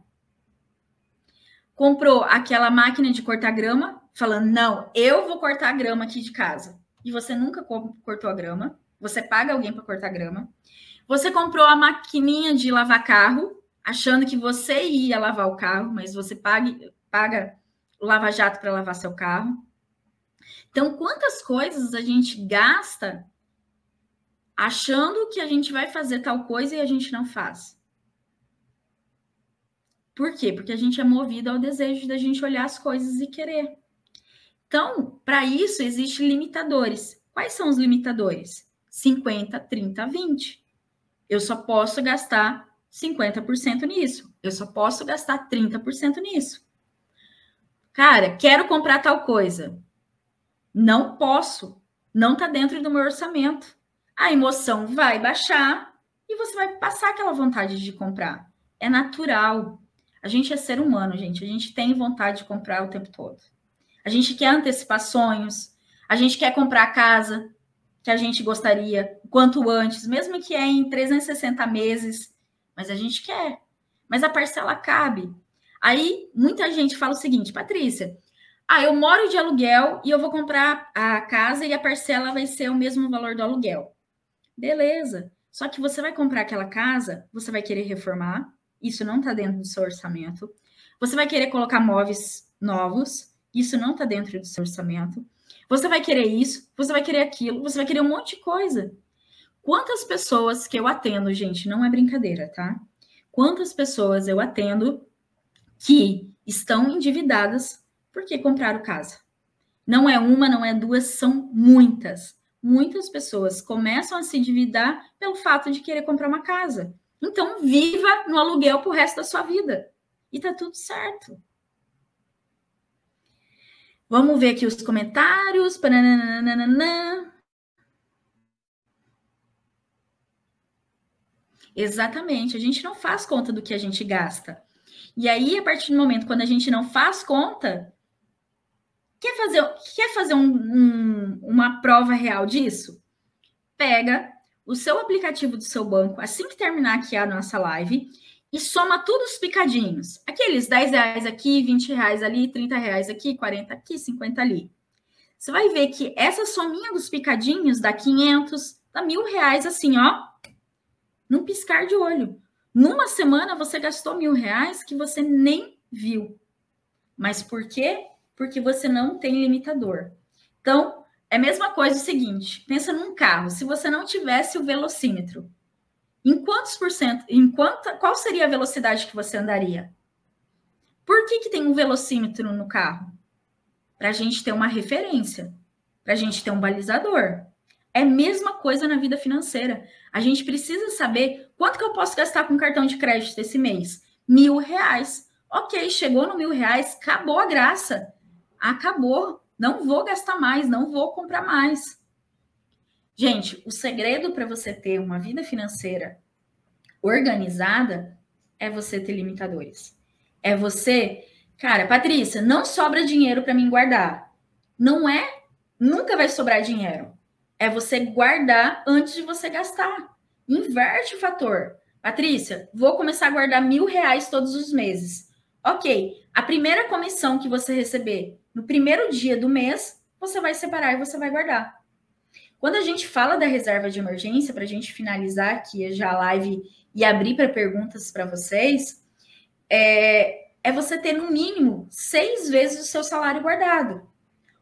Comprou aquela máquina de cortar grama, falando: não, eu vou cortar a grama aqui de casa. E você nunca cortou a grama. Você paga alguém para cortar grama. Você comprou a maquininha de lavar carro, achando que você ia lavar o carro, mas você paga, paga o lava-jato para lavar seu carro. Então, quantas coisas a gente gasta achando que a gente vai fazer tal coisa e a gente não faz? Por quê? Porque a gente é movido ao desejo da gente olhar as coisas e querer. Então, para isso, existem limitadores. Quais são os limitadores? 50, 30, 20. Eu só posso gastar 50% nisso. Eu só posso gastar 30% nisso. Cara, quero comprar tal coisa. Não posso, não está dentro do meu orçamento. A emoção vai baixar e você vai passar aquela vontade de comprar. É natural. A gente é ser humano, gente. A gente tem vontade de comprar o tempo todo. A gente quer antecipar sonhos. A gente quer comprar a casa que a gente gostaria quanto antes, mesmo que é em 360 meses. Mas a gente quer. Mas a parcela cabe. Aí muita gente fala o seguinte, Patrícia, Ah, eu moro de aluguel e eu vou comprar a casa e a parcela vai ser o mesmo valor do aluguel. Beleza. Só que você vai comprar aquela casa, você vai querer reformar, isso não está dentro do seu orçamento. Você vai querer colocar móveis novos, isso não está dentro do seu orçamento. Você vai querer isso, você vai querer aquilo, você vai querer um monte de coisa. Quantas pessoas que eu atendo, gente, não é brincadeira, tá? Quantas pessoas eu atendo que estão endividadas porque compraram casa? Não é uma, não é duas, são muitas. Muitas pessoas começam a se endividar pelo fato de querer comprar uma casa. Então, viva no aluguel pro resto da sua vida. E tá tudo certo. Vamos ver aqui os comentários. Exatamente, a gente não faz conta do que a gente gasta. E aí, a partir do momento quando a gente não faz conta, quer fazer, quer fazer um, um, uma prova real disso? Pega o seu aplicativo do seu banco, assim que terminar aqui a nossa live, e soma tudo os picadinhos. Aqueles 10 reais aqui, 20 reais ali, 30 reais aqui, 40 aqui, 50 ali. Você vai ver que essa sominha dos picadinhos dá 500, dá mil reais assim, ó, num piscar de olho. Numa semana você gastou mil reais que você nem viu. Mas por quê? Porque você não tem limitador. Então, é a mesma coisa o seguinte: pensa num carro. Se você não tivesse o velocímetro, em quantos por cento, em quanta, qual seria a velocidade que você andaria? Por que, que tem um velocímetro no carro? Para a gente ter uma referência, para a gente ter um balizador. É a mesma coisa na vida financeira. A gente precisa saber quanto que eu posso gastar com cartão de crédito esse mês. Mil reais. Ok, chegou no mil reais, acabou a graça. Acabou. Não vou gastar mais, não vou comprar mais. Gente, o segredo para você ter uma vida financeira organizada é você ter limitadores. É você, cara, Patrícia, não sobra dinheiro para mim guardar. Não é, nunca vai sobrar dinheiro. É você guardar antes de você gastar. Inverte o fator. Patrícia, vou começar a guardar mil reais todos os meses. Ok, a primeira comissão que você receber no primeiro dia do mês, você vai separar e você vai guardar. Quando a gente fala da reserva de emergência, para a gente finalizar aqui já a live e abrir para perguntas para vocês, é, é você ter no mínimo seis vezes o seu salário guardado.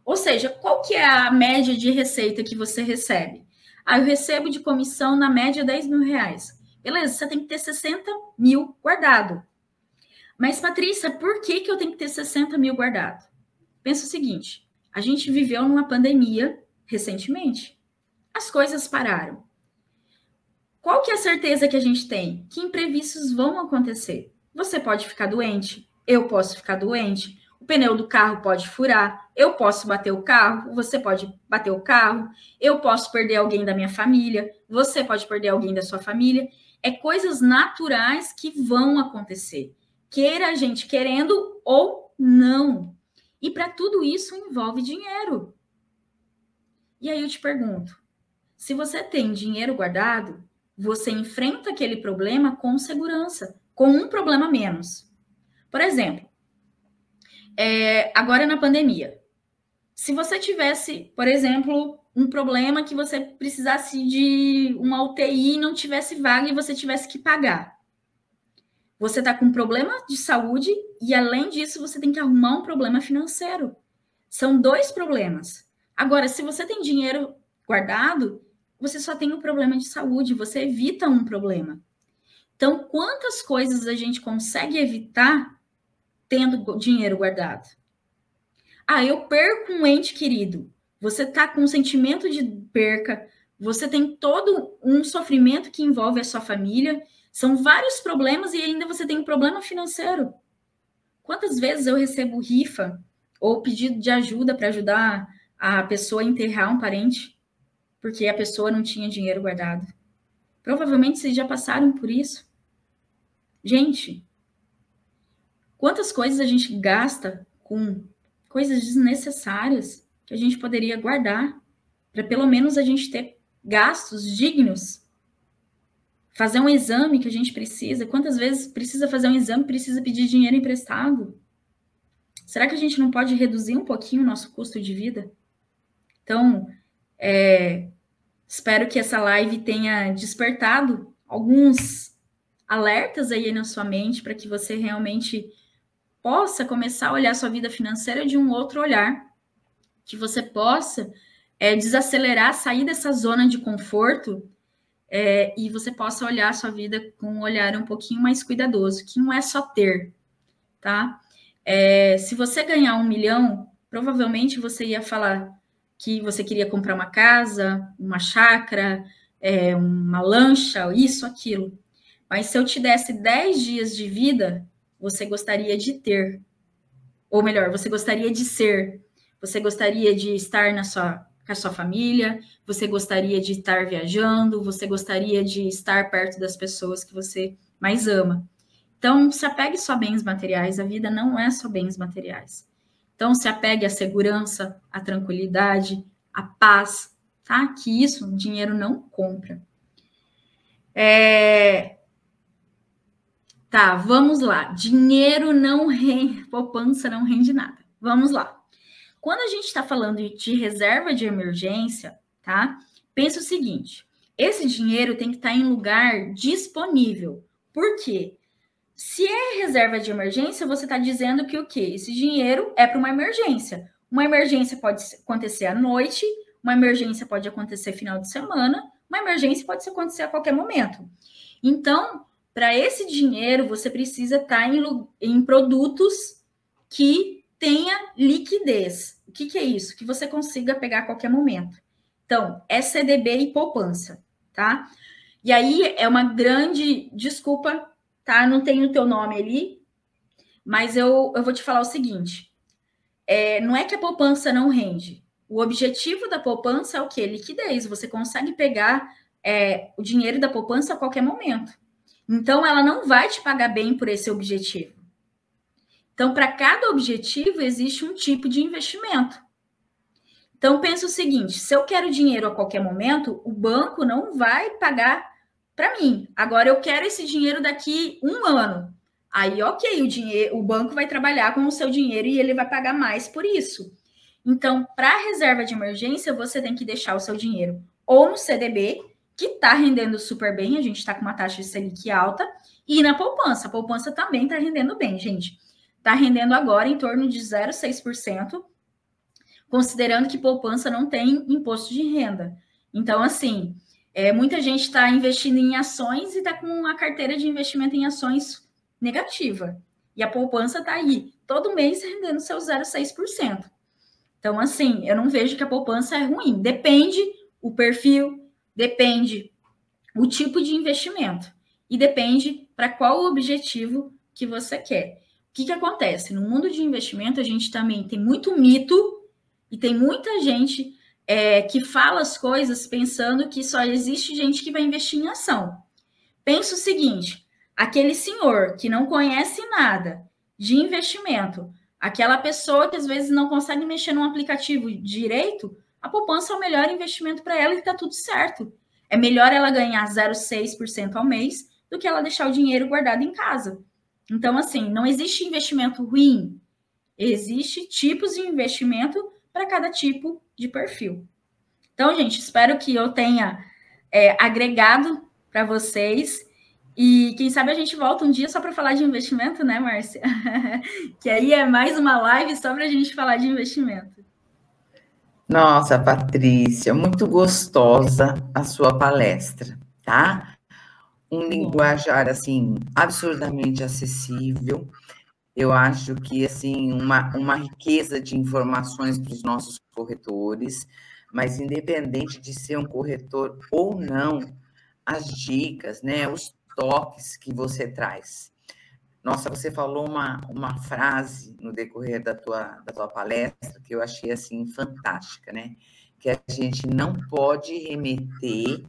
Ou seja, qual que é a média de receita que você recebe? Ah, eu recebo de comissão na média 10 mil reais. Beleza, você tem que ter 60 mil guardado. Mas, Patrícia, por que, que eu tenho que ter 60 mil guardado? Pensa o seguinte: a gente viveu numa pandemia recentemente. As coisas pararam. Qual que é a certeza que a gente tem? Que imprevistos vão acontecer. Você pode ficar doente, eu posso ficar doente, o pneu do carro pode furar, eu posso bater o carro, você pode bater o carro, eu posso perder alguém da minha família, você pode perder alguém da sua família. É coisas naturais que vão acontecer, queira a gente querendo ou não. E para tudo isso envolve dinheiro. E aí eu te pergunto: se você tem dinheiro guardado, você enfrenta aquele problema com segurança, com um problema menos. Por exemplo, é, agora na pandemia. Se você tivesse, por exemplo, um problema que você precisasse de uma UTI e não tivesse vaga e você tivesse que pagar. Você está com um problema de saúde e, além disso, você tem que arrumar um problema financeiro. São dois problemas. Agora, se você tem dinheiro guardado, você só tem um problema de saúde, você evita um problema. Então, quantas coisas a gente consegue evitar tendo dinheiro guardado. Ah, eu perco um ente querido. Você está com um sentimento de perca, você tem todo um sofrimento que envolve a sua família, são vários problemas e ainda você tem um problema financeiro. Quantas vezes eu recebo rifa ou pedido de ajuda para ajudar a pessoa a enterrar um parente, porque a pessoa não tinha dinheiro guardado? Provavelmente vocês já passaram por isso. Gente, Quantas coisas a gente gasta com coisas desnecessárias que a gente poderia guardar para pelo menos a gente ter gastos dignos? Fazer um exame que a gente precisa. Quantas vezes precisa fazer um exame, precisa pedir dinheiro emprestado? será que a gente não pode reduzir um pouquinho o nosso custo de vida? Então, é, espero que essa live tenha despertado alguns alertas aí na sua mente para que você realmente possa começar a olhar sua vida financeira de um outro olhar, que você possa é, desacelerar, sair dessa zona de conforto é, e você possa olhar a sua vida com um olhar um pouquinho mais cuidadoso, que não é só ter, tá? É, se você ganhar um milhão, provavelmente você ia falar que você queria comprar uma casa, uma chácara, é, uma lancha, isso, aquilo. Mas se eu te desse 10 dias de vida, você gostaria de ter. Ou melhor, você gostaria de ser. Você gostaria de estar na sua com a sua família, você gostaria de estar viajando, você gostaria de estar perto das pessoas que você mais ama. Então, se apegue só a bens materiais, a vida não é só bens materiais. Então, se apegue à segurança, à tranquilidade, à paz, tá? Que isso o dinheiro não compra. É... Tá, vamos lá. Dinheiro não rende, poupança não rende nada. Vamos lá. Quando a gente está falando de reserva de emergência, tá? Pensa o seguinte: esse dinheiro tem que estar tá em lugar disponível. Por quê? Se é reserva de emergência, você está dizendo que o quê? Esse dinheiro é para uma emergência. Uma emergência pode acontecer à noite, uma emergência pode acontecer final de semana, uma emergência pode acontecer a qualquer momento. Então, para esse dinheiro, você precisa estar tá em, em produtos que tenha liquidez que, que é isso? Que você consiga pegar a qualquer momento. Então, é CDB e poupança, tá? E aí é uma grande desculpa, tá? Não tem o teu nome ali, mas eu, eu vou te falar o seguinte: é, não é que a poupança não rende. O objetivo da poupança é o quê? Liquidez. Você consegue pegar é, o dinheiro da poupança a qualquer momento. Então, ela não vai te pagar bem por esse objetivo. Então, para cada objetivo, existe um tipo de investimento. Então, pensa o seguinte: se eu quero dinheiro a qualquer momento, o banco não vai pagar para mim. Agora, eu quero esse dinheiro daqui um ano. Aí, ok, o, dinheiro, o banco vai trabalhar com o seu dinheiro e ele vai pagar mais por isso. Então, para reserva de emergência, você tem que deixar o seu dinheiro ou no CDB, que está rendendo super bem, a gente está com uma taxa de Selic alta, e na poupança. A poupança também está rendendo bem, gente está rendendo agora em torno de 0,6%, considerando que poupança não tem imposto de renda. Então, assim, é, muita gente está investindo em ações e está com uma carteira de investimento em ações negativa. E a poupança está aí, todo mês rendendo seus 0,6%. Então, assim, eu não vejo que a poupança é ruim. Depende o perfil, depende o tipo de investimento e depende para qual objetivo que você quer que, que acontece? No mundo de investimento, a gente também tem muito mito e tem muita gente é, que fala as coisas pensando que só existe gente que vai investir em ação. Pensa o seguinte: aquele senhor que não conhece nada de investimento, aquela pessoa que às vezes não consegue mexer num aplicativo direito, a poupança é o melhor investimento para ela e está tudo certo. É melhor ela ganhar 0,6% ao mês do que ela deixar o dinheiro guardado em casa. Então, assim, não existe investimento ruim. Existe tipos de investimento para cada tipo de perfil. Então, gente, espero que eu tenha é, agregado para vocês. E quem sabe a gente volta um dia só para falar de investimento, né, Márcia? [laughs] que aí é mais uma live só para a gente falar de investimento. Nossa, Patrícia, muito gostosa a sua palestra, tá? Um linguajar assim absurdamente acessível. Eu acho que assim uma, uma riqueza de informações para os nossos corretores, mas independente de ser um corretor ou não, as dicas, né, os toques que você traz. Nossa, você falou uma, uma frase no decorrer da tua, da tua palestra que eu achei assim fantástica, né? Que a gente não pode remeter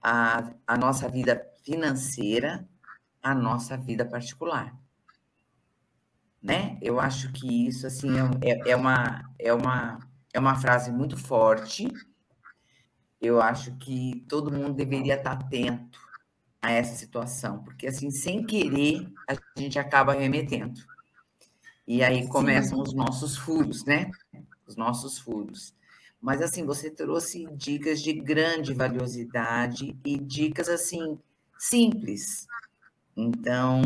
a, a nossa vida financeira à nossa vida particular. Né? Eu acho que isso assim é, é, é, uma, é, uma, é uma frase muito forte. Eu acho que todo mundo deveria estar atento a essa situação, porque assim, sem querer, a gente acaba remetendo. E aí começam Sim. os nossos furos, né? Os nossos furos. Mas assim, você trouxe dicas de grande valiosidade e dicas assim simples. Então,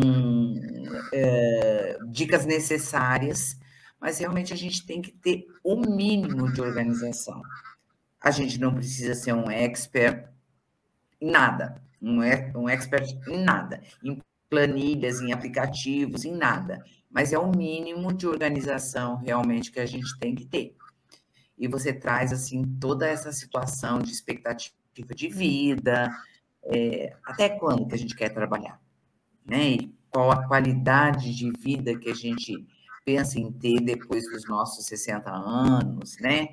é, dicas necessárias, mas realmente a gente tem que ter o um mínimo de organização. A gente não precisa ser um expert em nada, um, um expert em nada, em planilhas, em aplicativos, em nada. Mas é o mínimo de organização realmente que a gente tem que ter. E você traz assim toda essa situação de expectativa de vida, é, até quando que a gente quer trabalhar, né? E qual a qualidade de vida que a gente pensa em ter depois dos nossos 60 anos, né?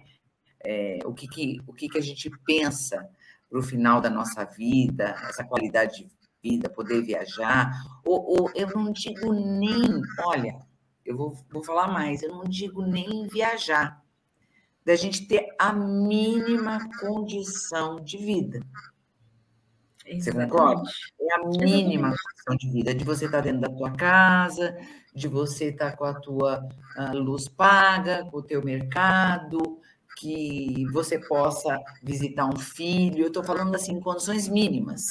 É, o que, que, o que, que a gente pensa para o final da nossa vida, essa qualidade de vida, poder viajar, ou, ou eu não digo nem, olha, eu vou, vou falar mais, eu não digo nem viajar, da gente ter a mínima condição de vida. Você concorda? É a mínima condição de vida, de você estar dentro da tua casa, de você estar com a tua luz paga, com o teu mercado, que você possa visitar um filho. Eu estou falando assim, condições mínimas.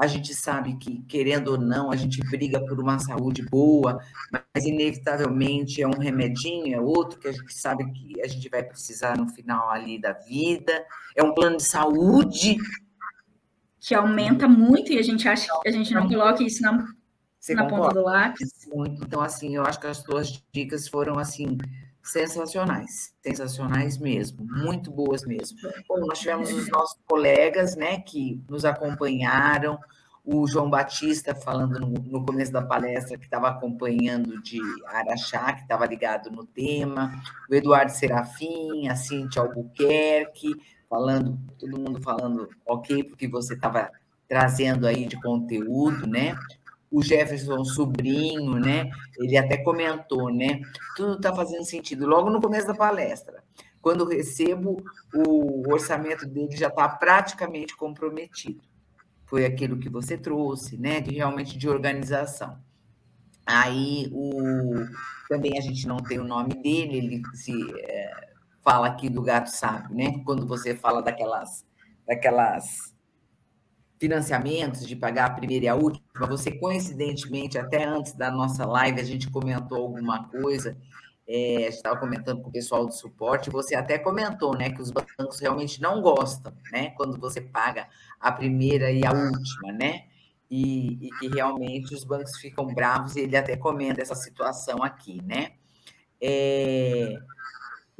A gente sabe que, querendo ou não, a gente briga por uma saúde boa, mas inevitavelmente é um remedinho, é outro que a gente sabe que a gente vai precisar no final ali da vida. É um plano de saúde. Que aumenta muito e a gente acha que a gente não coloca isso na, na ponta do lápis. Muito. Então, assim, eu acho que as tuas dicas foram assim sensacionais, sensacionais mesmo, muito boas mesmo. Bom, nós tivemos os nossos colegas, né, que nos acompanharam, o João Batista falando no, no começo da palestra que estava acompanhando de Araxá, que estava ligado no tema, o Eduardo Serafim, a Cintia Albuquerque, falando, todo mundo falando ok, porque você estava trazendo aí de conteúdo, né? o Jefferson Sobrinho, né? Ele até comentou, né? Tudo está fazendo sentido. Logo no começo da palestra, quando recebo, o orçamento dele já está praticamente comprometido. Foi aquilo que você trouxe, né? De realmente de organização. Aí o também a gente não tem o nome dele, ele se é, fala aqui do gato sábio, né? Quando você fala daquelas daquelas financiamentos, de pagar a primeira e a última, você coincidentemente, até antes da nossa live, a gente comentou alguma coisa, é, estava comentando com o pessoal do suporte, você até comentou, né, que os bancos realmente não gostam, né, quando você paga a primeira e a última, né, e, e que realmente os bancos ficam bravos, e ele até comenta essa situação aqui, né. É,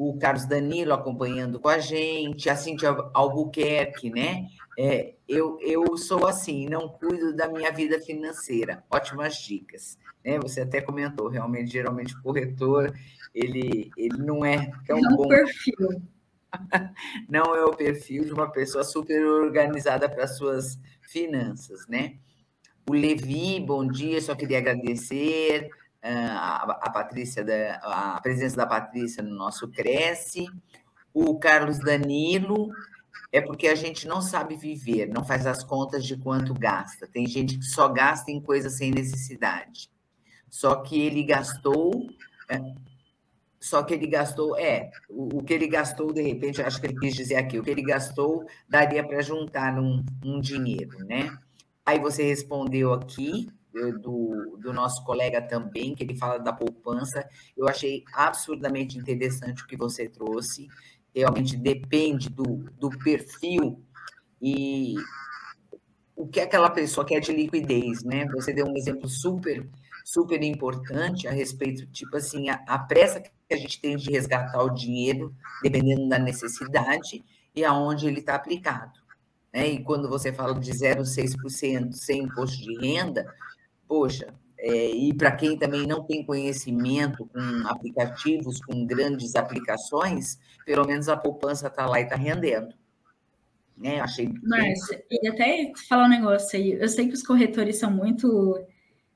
o Carlos Danilo acompanhando com a gente, a Cintia Albuquerque, né? É, eu, eu sou assim, não cuido da minha vida financeira. Ótimas dicas. Né? Você até comentou, realmente, geralmente o corretor, ele, ele não é tão não bom. perfil. [laughs] não é o perfil de uma pessoa super organizada para suas finanças, né? O Levi, bom dia, só queria agradecer a, Patrícia, da, a presença da Patrícia no nosso Cresce. O Carlos Danilo, é porque a gente não sabe viver, não faz as contas de quanto gasta. Tem gente que só gasta em coisas sem necessidade. Só que ele gastou, é, só que ele gastou, é, o, o, que ele gastou, de repente, acho que ele quis dizer aqui, o que ele gastou daria para juntar um, um dinheiro, né? Aí você respondeu aqui, do, do, nosso colega também, que ele fala da poupança. Eu achei absurdamente interessante o que você trouxe realmente depende do, do perfil e o que aquela pessoa quer de liquidez, né? Você deu um exemplo super, super importante a respeito, tipo assim, a, a pressa que a gente tem de resgatar o dinheiro, dependendo da necessidade e aonde ele está aplicado. Né? E quando você fala de 0,6% sem imposto de renda, poxa, é, e para quem também não tem conhecimento com aplicativos, com grandes aplicações, pelo menos a poupança está lá e está rendendo. Né? Achei. Mas, e até falar um negócio aí, eu sei que os corretores são muito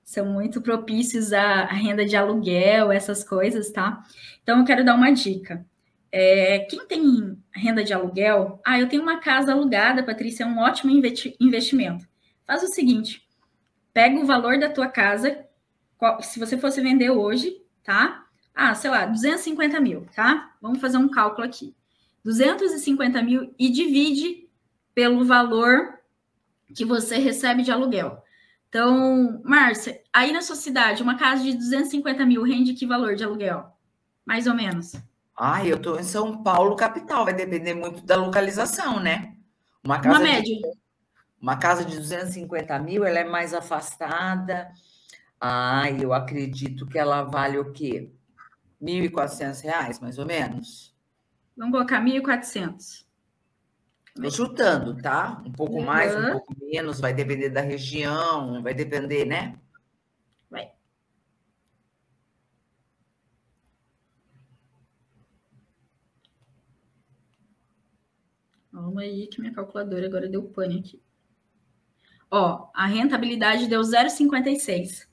são muito propícios à renda de aluguel, essas coisas, tá? Então eu quero dar uma dica. É, quem tem renda de aluguel, ah, eu tenho uma casa alugada, Patrícia, é um ótimo investimento. Faz o seguinte: pega o valor da tua casa, se você fosse vender hoje, tá? ah, sei lá, 250 mil, tá? Vamos fazer um cálculo aqui. 250 mil e divide pelo valor que você recebe de aluguel. Então, Márcia, aí na sua cidade, uma casa de 250 mil rende que valor de aluguel? Mais ou menos. Ah, eu estou em São Paulo, capital, vai depender muito da localização, né? Uma casa, uma média. De, uma casa de 250 mil, ela é mais afastada. Ah, eu acredito que ela vale o quê? R$ 1.400, mais ou menos? Vamos colocar 1.400. Estou chutando, tá? Um pouco uhum. mais, um pouco menos, vai depender da região, vai depender, né? Vai. Vamos aí que minha calculadora agora deu pane aqui. Ó, a rentabilidade deu 0,56.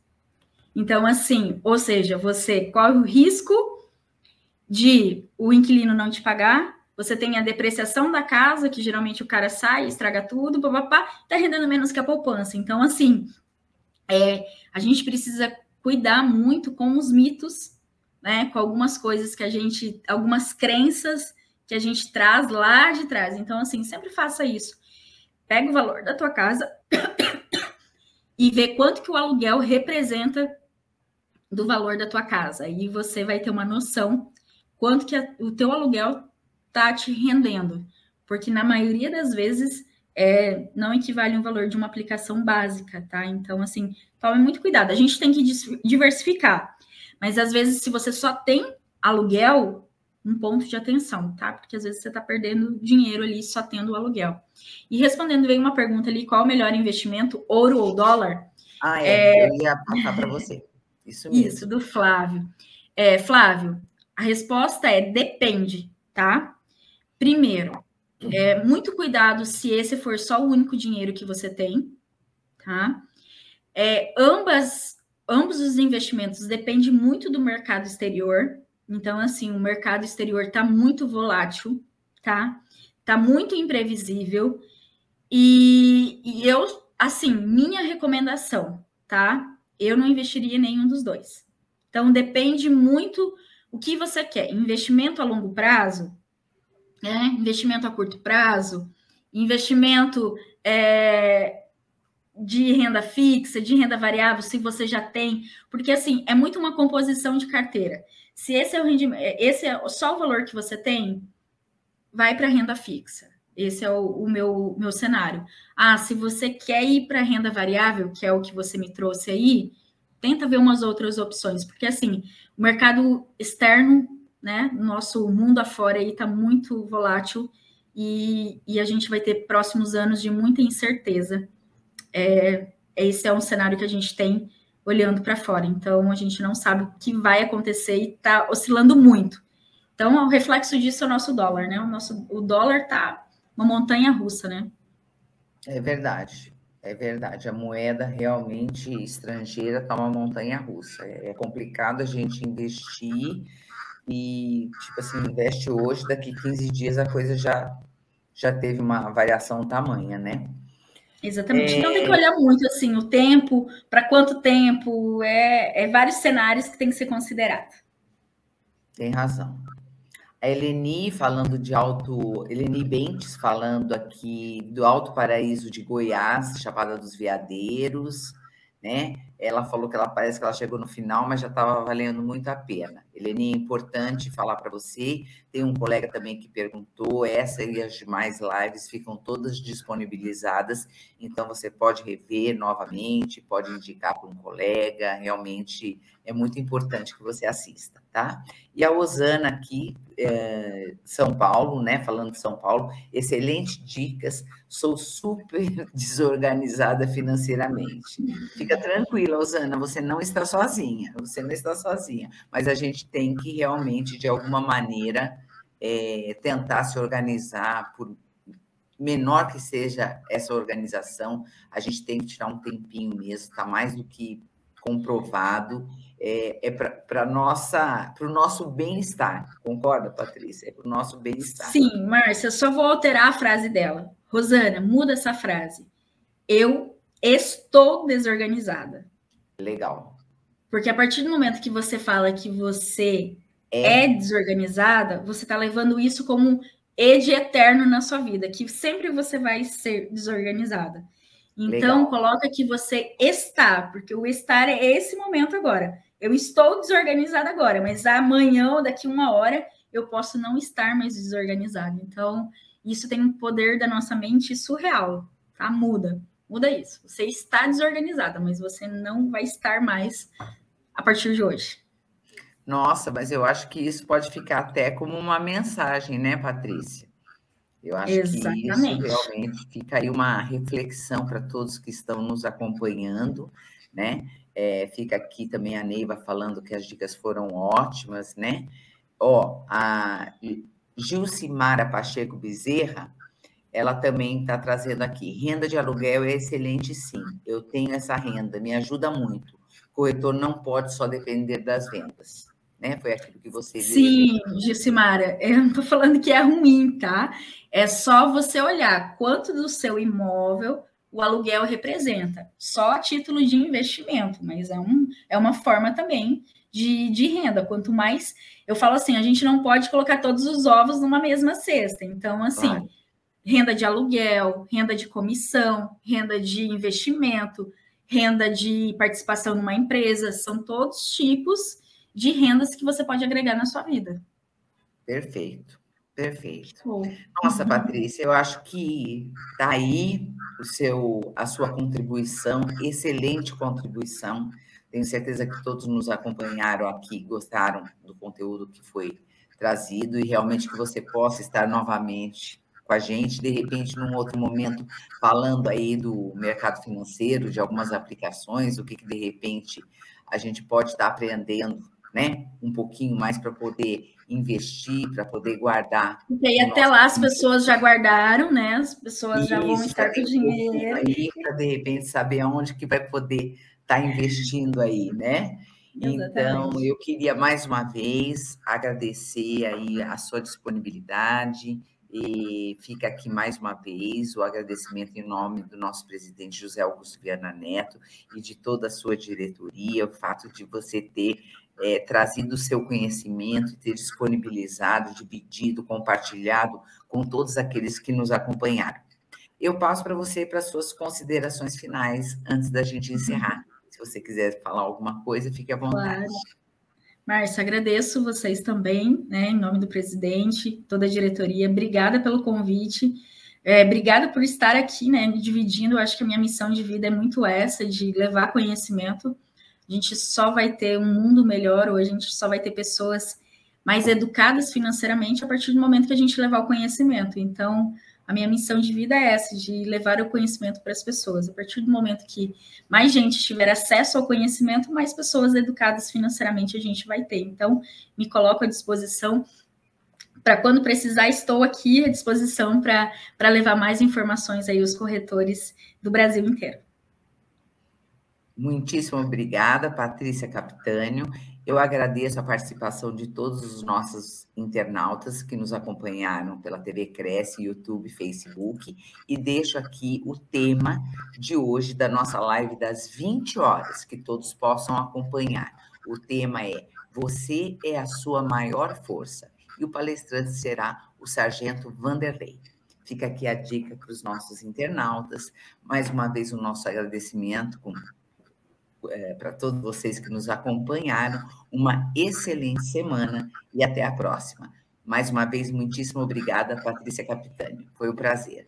Então, assim, ou seja, você corre o risco de o inquilino não te pagar, você tem a depreciação da casa, que geralmente o cara sai, estraga tudo, papapá, tá rendendo menos que a poupança. Então, assim, é, a gente precisa cuidar muito com os mitos, né? Com algumas coisas que a gente, algumas crenças que a gente traz lá de trás. Então, assim, sempre faça isso. Pega o valor da tua casa [coughs] e vê quanto que o aluguel representa do valor da tua casa. Aí você vai ter uma noção quanto que a, o teu aluguel tá te rendendo. Porque na maioria das vezes é, não equivale um valor de uma aplicação básica, tá? Então, assim, tome muito cuidado. A gente tem que diversificar. Mas às vezes, se você só tem aluguel, um ponto de atenção, tá? Porque às vezes você está perdendo dinheiro ali só tendo o aluguel. E respondendo, veio uma pergunta ali: qual o melhor investimento, ouro ou dólar? Ah, é, é... eu ia passar para você. Isso mesmo. Isso, do Flávio. É, Flávio, a resposta é depende, tá? Primeiro, é, muito cuidado se esse for só o único dinheiro que você tem, tá? É, ambas, ambos os investimentos dependem muito do mercado exterior. Então, assim, o mercado exterior está muito volátil, tá? Está muito imprevisível. E, e eu, assim, minha recomendação, tá? eu não investiria em nenhum dos dois. Então, depende muito o que você quer. Investimento a longo prazo, né? investimento a curto prazo, investimento é, de renda fixa, de renda variável, se você já tem, porque assim, é muito uma composição de carteira. Se esse é o rendimento, esse é só o valor que você tem, vai para renda fixa. Esse é o, o, meu, meu cenário. Ah, se você quer ir para renda variável, que é o que você me trouxe aí, tenta ver umas outras opções, porque assim, o mercado externo, né, nosso mundo afora aí está muito volátil e, e, a gente vai ter próximos anos de muita incerteza. É, esse é um cenário que a gente tem olhando para fora, então a gente não sabe o que vai acontecer e está oscilando muito. Então, o reflexo disso é o nosso dólar, né? O nosso o dólar tá uma montanha russa, né? É verdade, é verdade. A moeda realmente estrangeira está uma montanha russa. É, é complicado a gente investir e, tipo assim, investe hoje, daqui 15 dias a coisa já, já teve uma variação tamanha, né? Exatamente. É... Então tem que olhar muito assim o tempo, para quanto tempo, é, é vários cenários que tem que ser considerado. Tem razão. A Eleni falando de Alto, Eleni Bentes falando aqui do Alto Paraíso de Goiás, Chapada dos Veadeiros, né? Ela falou que ela parece que ela chegou no final, mas já estava valendo muito a pena. Eleni, é importante falar para você. Tem um colega também que perguntou, essa e as demais lives ficam todas disponibilizadas, então você pode rever novamente, pode indicar para um colega, realmente é muito importante que você assista, tá? E a Osana aqui, São Paulo, né? Falando de São Paulo, excelentes dicas. Sou super [laughs] desorganizada financeiramente. Fica tranquila, Osana, você não está sozinha, você não está sozinha, mas a gente tem que realmente, de alguma maneira, é, tentar se organizar por menor que seja essa organização, a gente tem que tirar um tempinho mesmo, está mais do que comprovado é, é para nossa para o nosso bem-estar. Concorda, Patrícia? É para o nosso bem-estar. Sim, Márcia, só vou alterar a frase dela. Rosana, muda essa frase. Eu estou desorganizada. Legal. Porque a partir do momento que você fala que você é, é desorganizada, você está levando isso como um e de eterno na sua vida, que sempre você vai ser desorganizada. Então, Legal. coloca que você está, porque o estar é esse momento agora. Eu estou desorganizada agora, mas amanhã ou daqui uma hora eu posso não estar mais desorganizada. Então, isso tem um poder da nossa mente surreal, tá? Muda, muda isso. Você está desorganizada, mas você não vai estar mais a partir de hoje. Nossa, mas eu acho que isso pode ficar até como uma mensagem, né, Patrícia? Eu acho Exatamente. que isso realmente fica aí uma reflexão para todos que estão nos acompanhando, né? É, fica aqui também a Neiva falando que as dicas foram ótimas, né? Ó, a Gilcimara Pacheco Bezerra, ela também está trazendo aqui. Renda de aluguel é excelente, sim. Eu tenho essa renda, me ajuda muito. Corretor não pode só depender das vendas né? Foi aquilo que você Sim, Gilcimara, [laughs] eu não estou falando que é ruim, tá? É só você olhar quanto do seu imóvel o aluguel representa, só a título de investimento, mas é, um, é uma forma também de, de renda. Quanto mais, eu falo assim, a gente não pode colocar todos os ovos numa mesma cesta. Então, assim, claro. renda de aluguel, renda de comissão, renda de investimento, renda de participação numa empresa, são todos tipos de rendas que você pode agregar na sua vida. Perfeito, perfeito. Nossa, Patrícia, eu acho que tá aí o seu, a sua contribuição, excelente contribuição. Tenho certeza que todos nos acompanharam aqui, gostaram do conteúdo que foi trazido e realmente que você possa estar novamente com a gente, de repente, num outro momento, falando aí do mercado financeiro, de algumas aplicações, o que, que de repente a gente pode estar aprendendo né? Um pouquinho mais para poder investir, para poder guardar. E aí, até lá as pessoas já guardaram, né? As pessoas Isso, já vão estar com dinheiro. Aí, para de repente saber aonde que vai poder estar tá investindo aí, né? Exatamente. Então, eu queria mais uma vez agradecer aí a sua disponibilidade e fica aqui mais uma vez o agradecimento em nome do nosso presidente José Augusto Viana Neto e de toda a sua diretoria, o fato de você ter é, trazido o seu conhecimento, ter disponibilizado, dividido, compartilhado com todos aqueles que nos acompanharam. Eu passo para você para suas considerações finais antes da gente encerrar. Se você quiser falar alguma coisa, fique à vontade. Claro. Márcia, agradeço vocês também, né, em nome do presidente, toda a diretoria. Obrigada pelo convite. É, obrigada por estar aqui, né, dividindo. Eu acho que a minha missão de vida é muito essa, de levar conhecimento a gente só vai ter um mundo melhor, ou a gente só vai ter pessoas mais educadas financeiramente a partir do momento que a gente levar o conhecimento. Então, a minha missão de vida é essa, de levar o conhecimento para as pessoas. A partir do momento que mais gente tiver acesso ao conhecimento, mais pessoas educadas financeiramente a gente vai ter. Então, me coloco à disposição para quando precisar, estou aqui à disposição para levar mais informações aí aos corretores do Brasil inteiro. Muitíssimo obrigada, Patrícia Capitânio. Eu agradeço a participação de todos os nossos internautas que nos acompanharam pela TV Cresce, YouTube, Facebook, e deixo aqui o tema de hoje da nossa live das 20 horas, que todos possam acompanhar. O tema é Você é a sua maior força, e o palestrante será o Sargento Vanderlei. Fica aqui a dica para os nossos internautas. Mais uma vez, o nosso agradecimento com é, para todos vocês que nos acompanharam. Uma excelente semana e até a próxima. Mais uma vez, muitíssimo obrigada, Patrícia Capitani. Foi um prazer.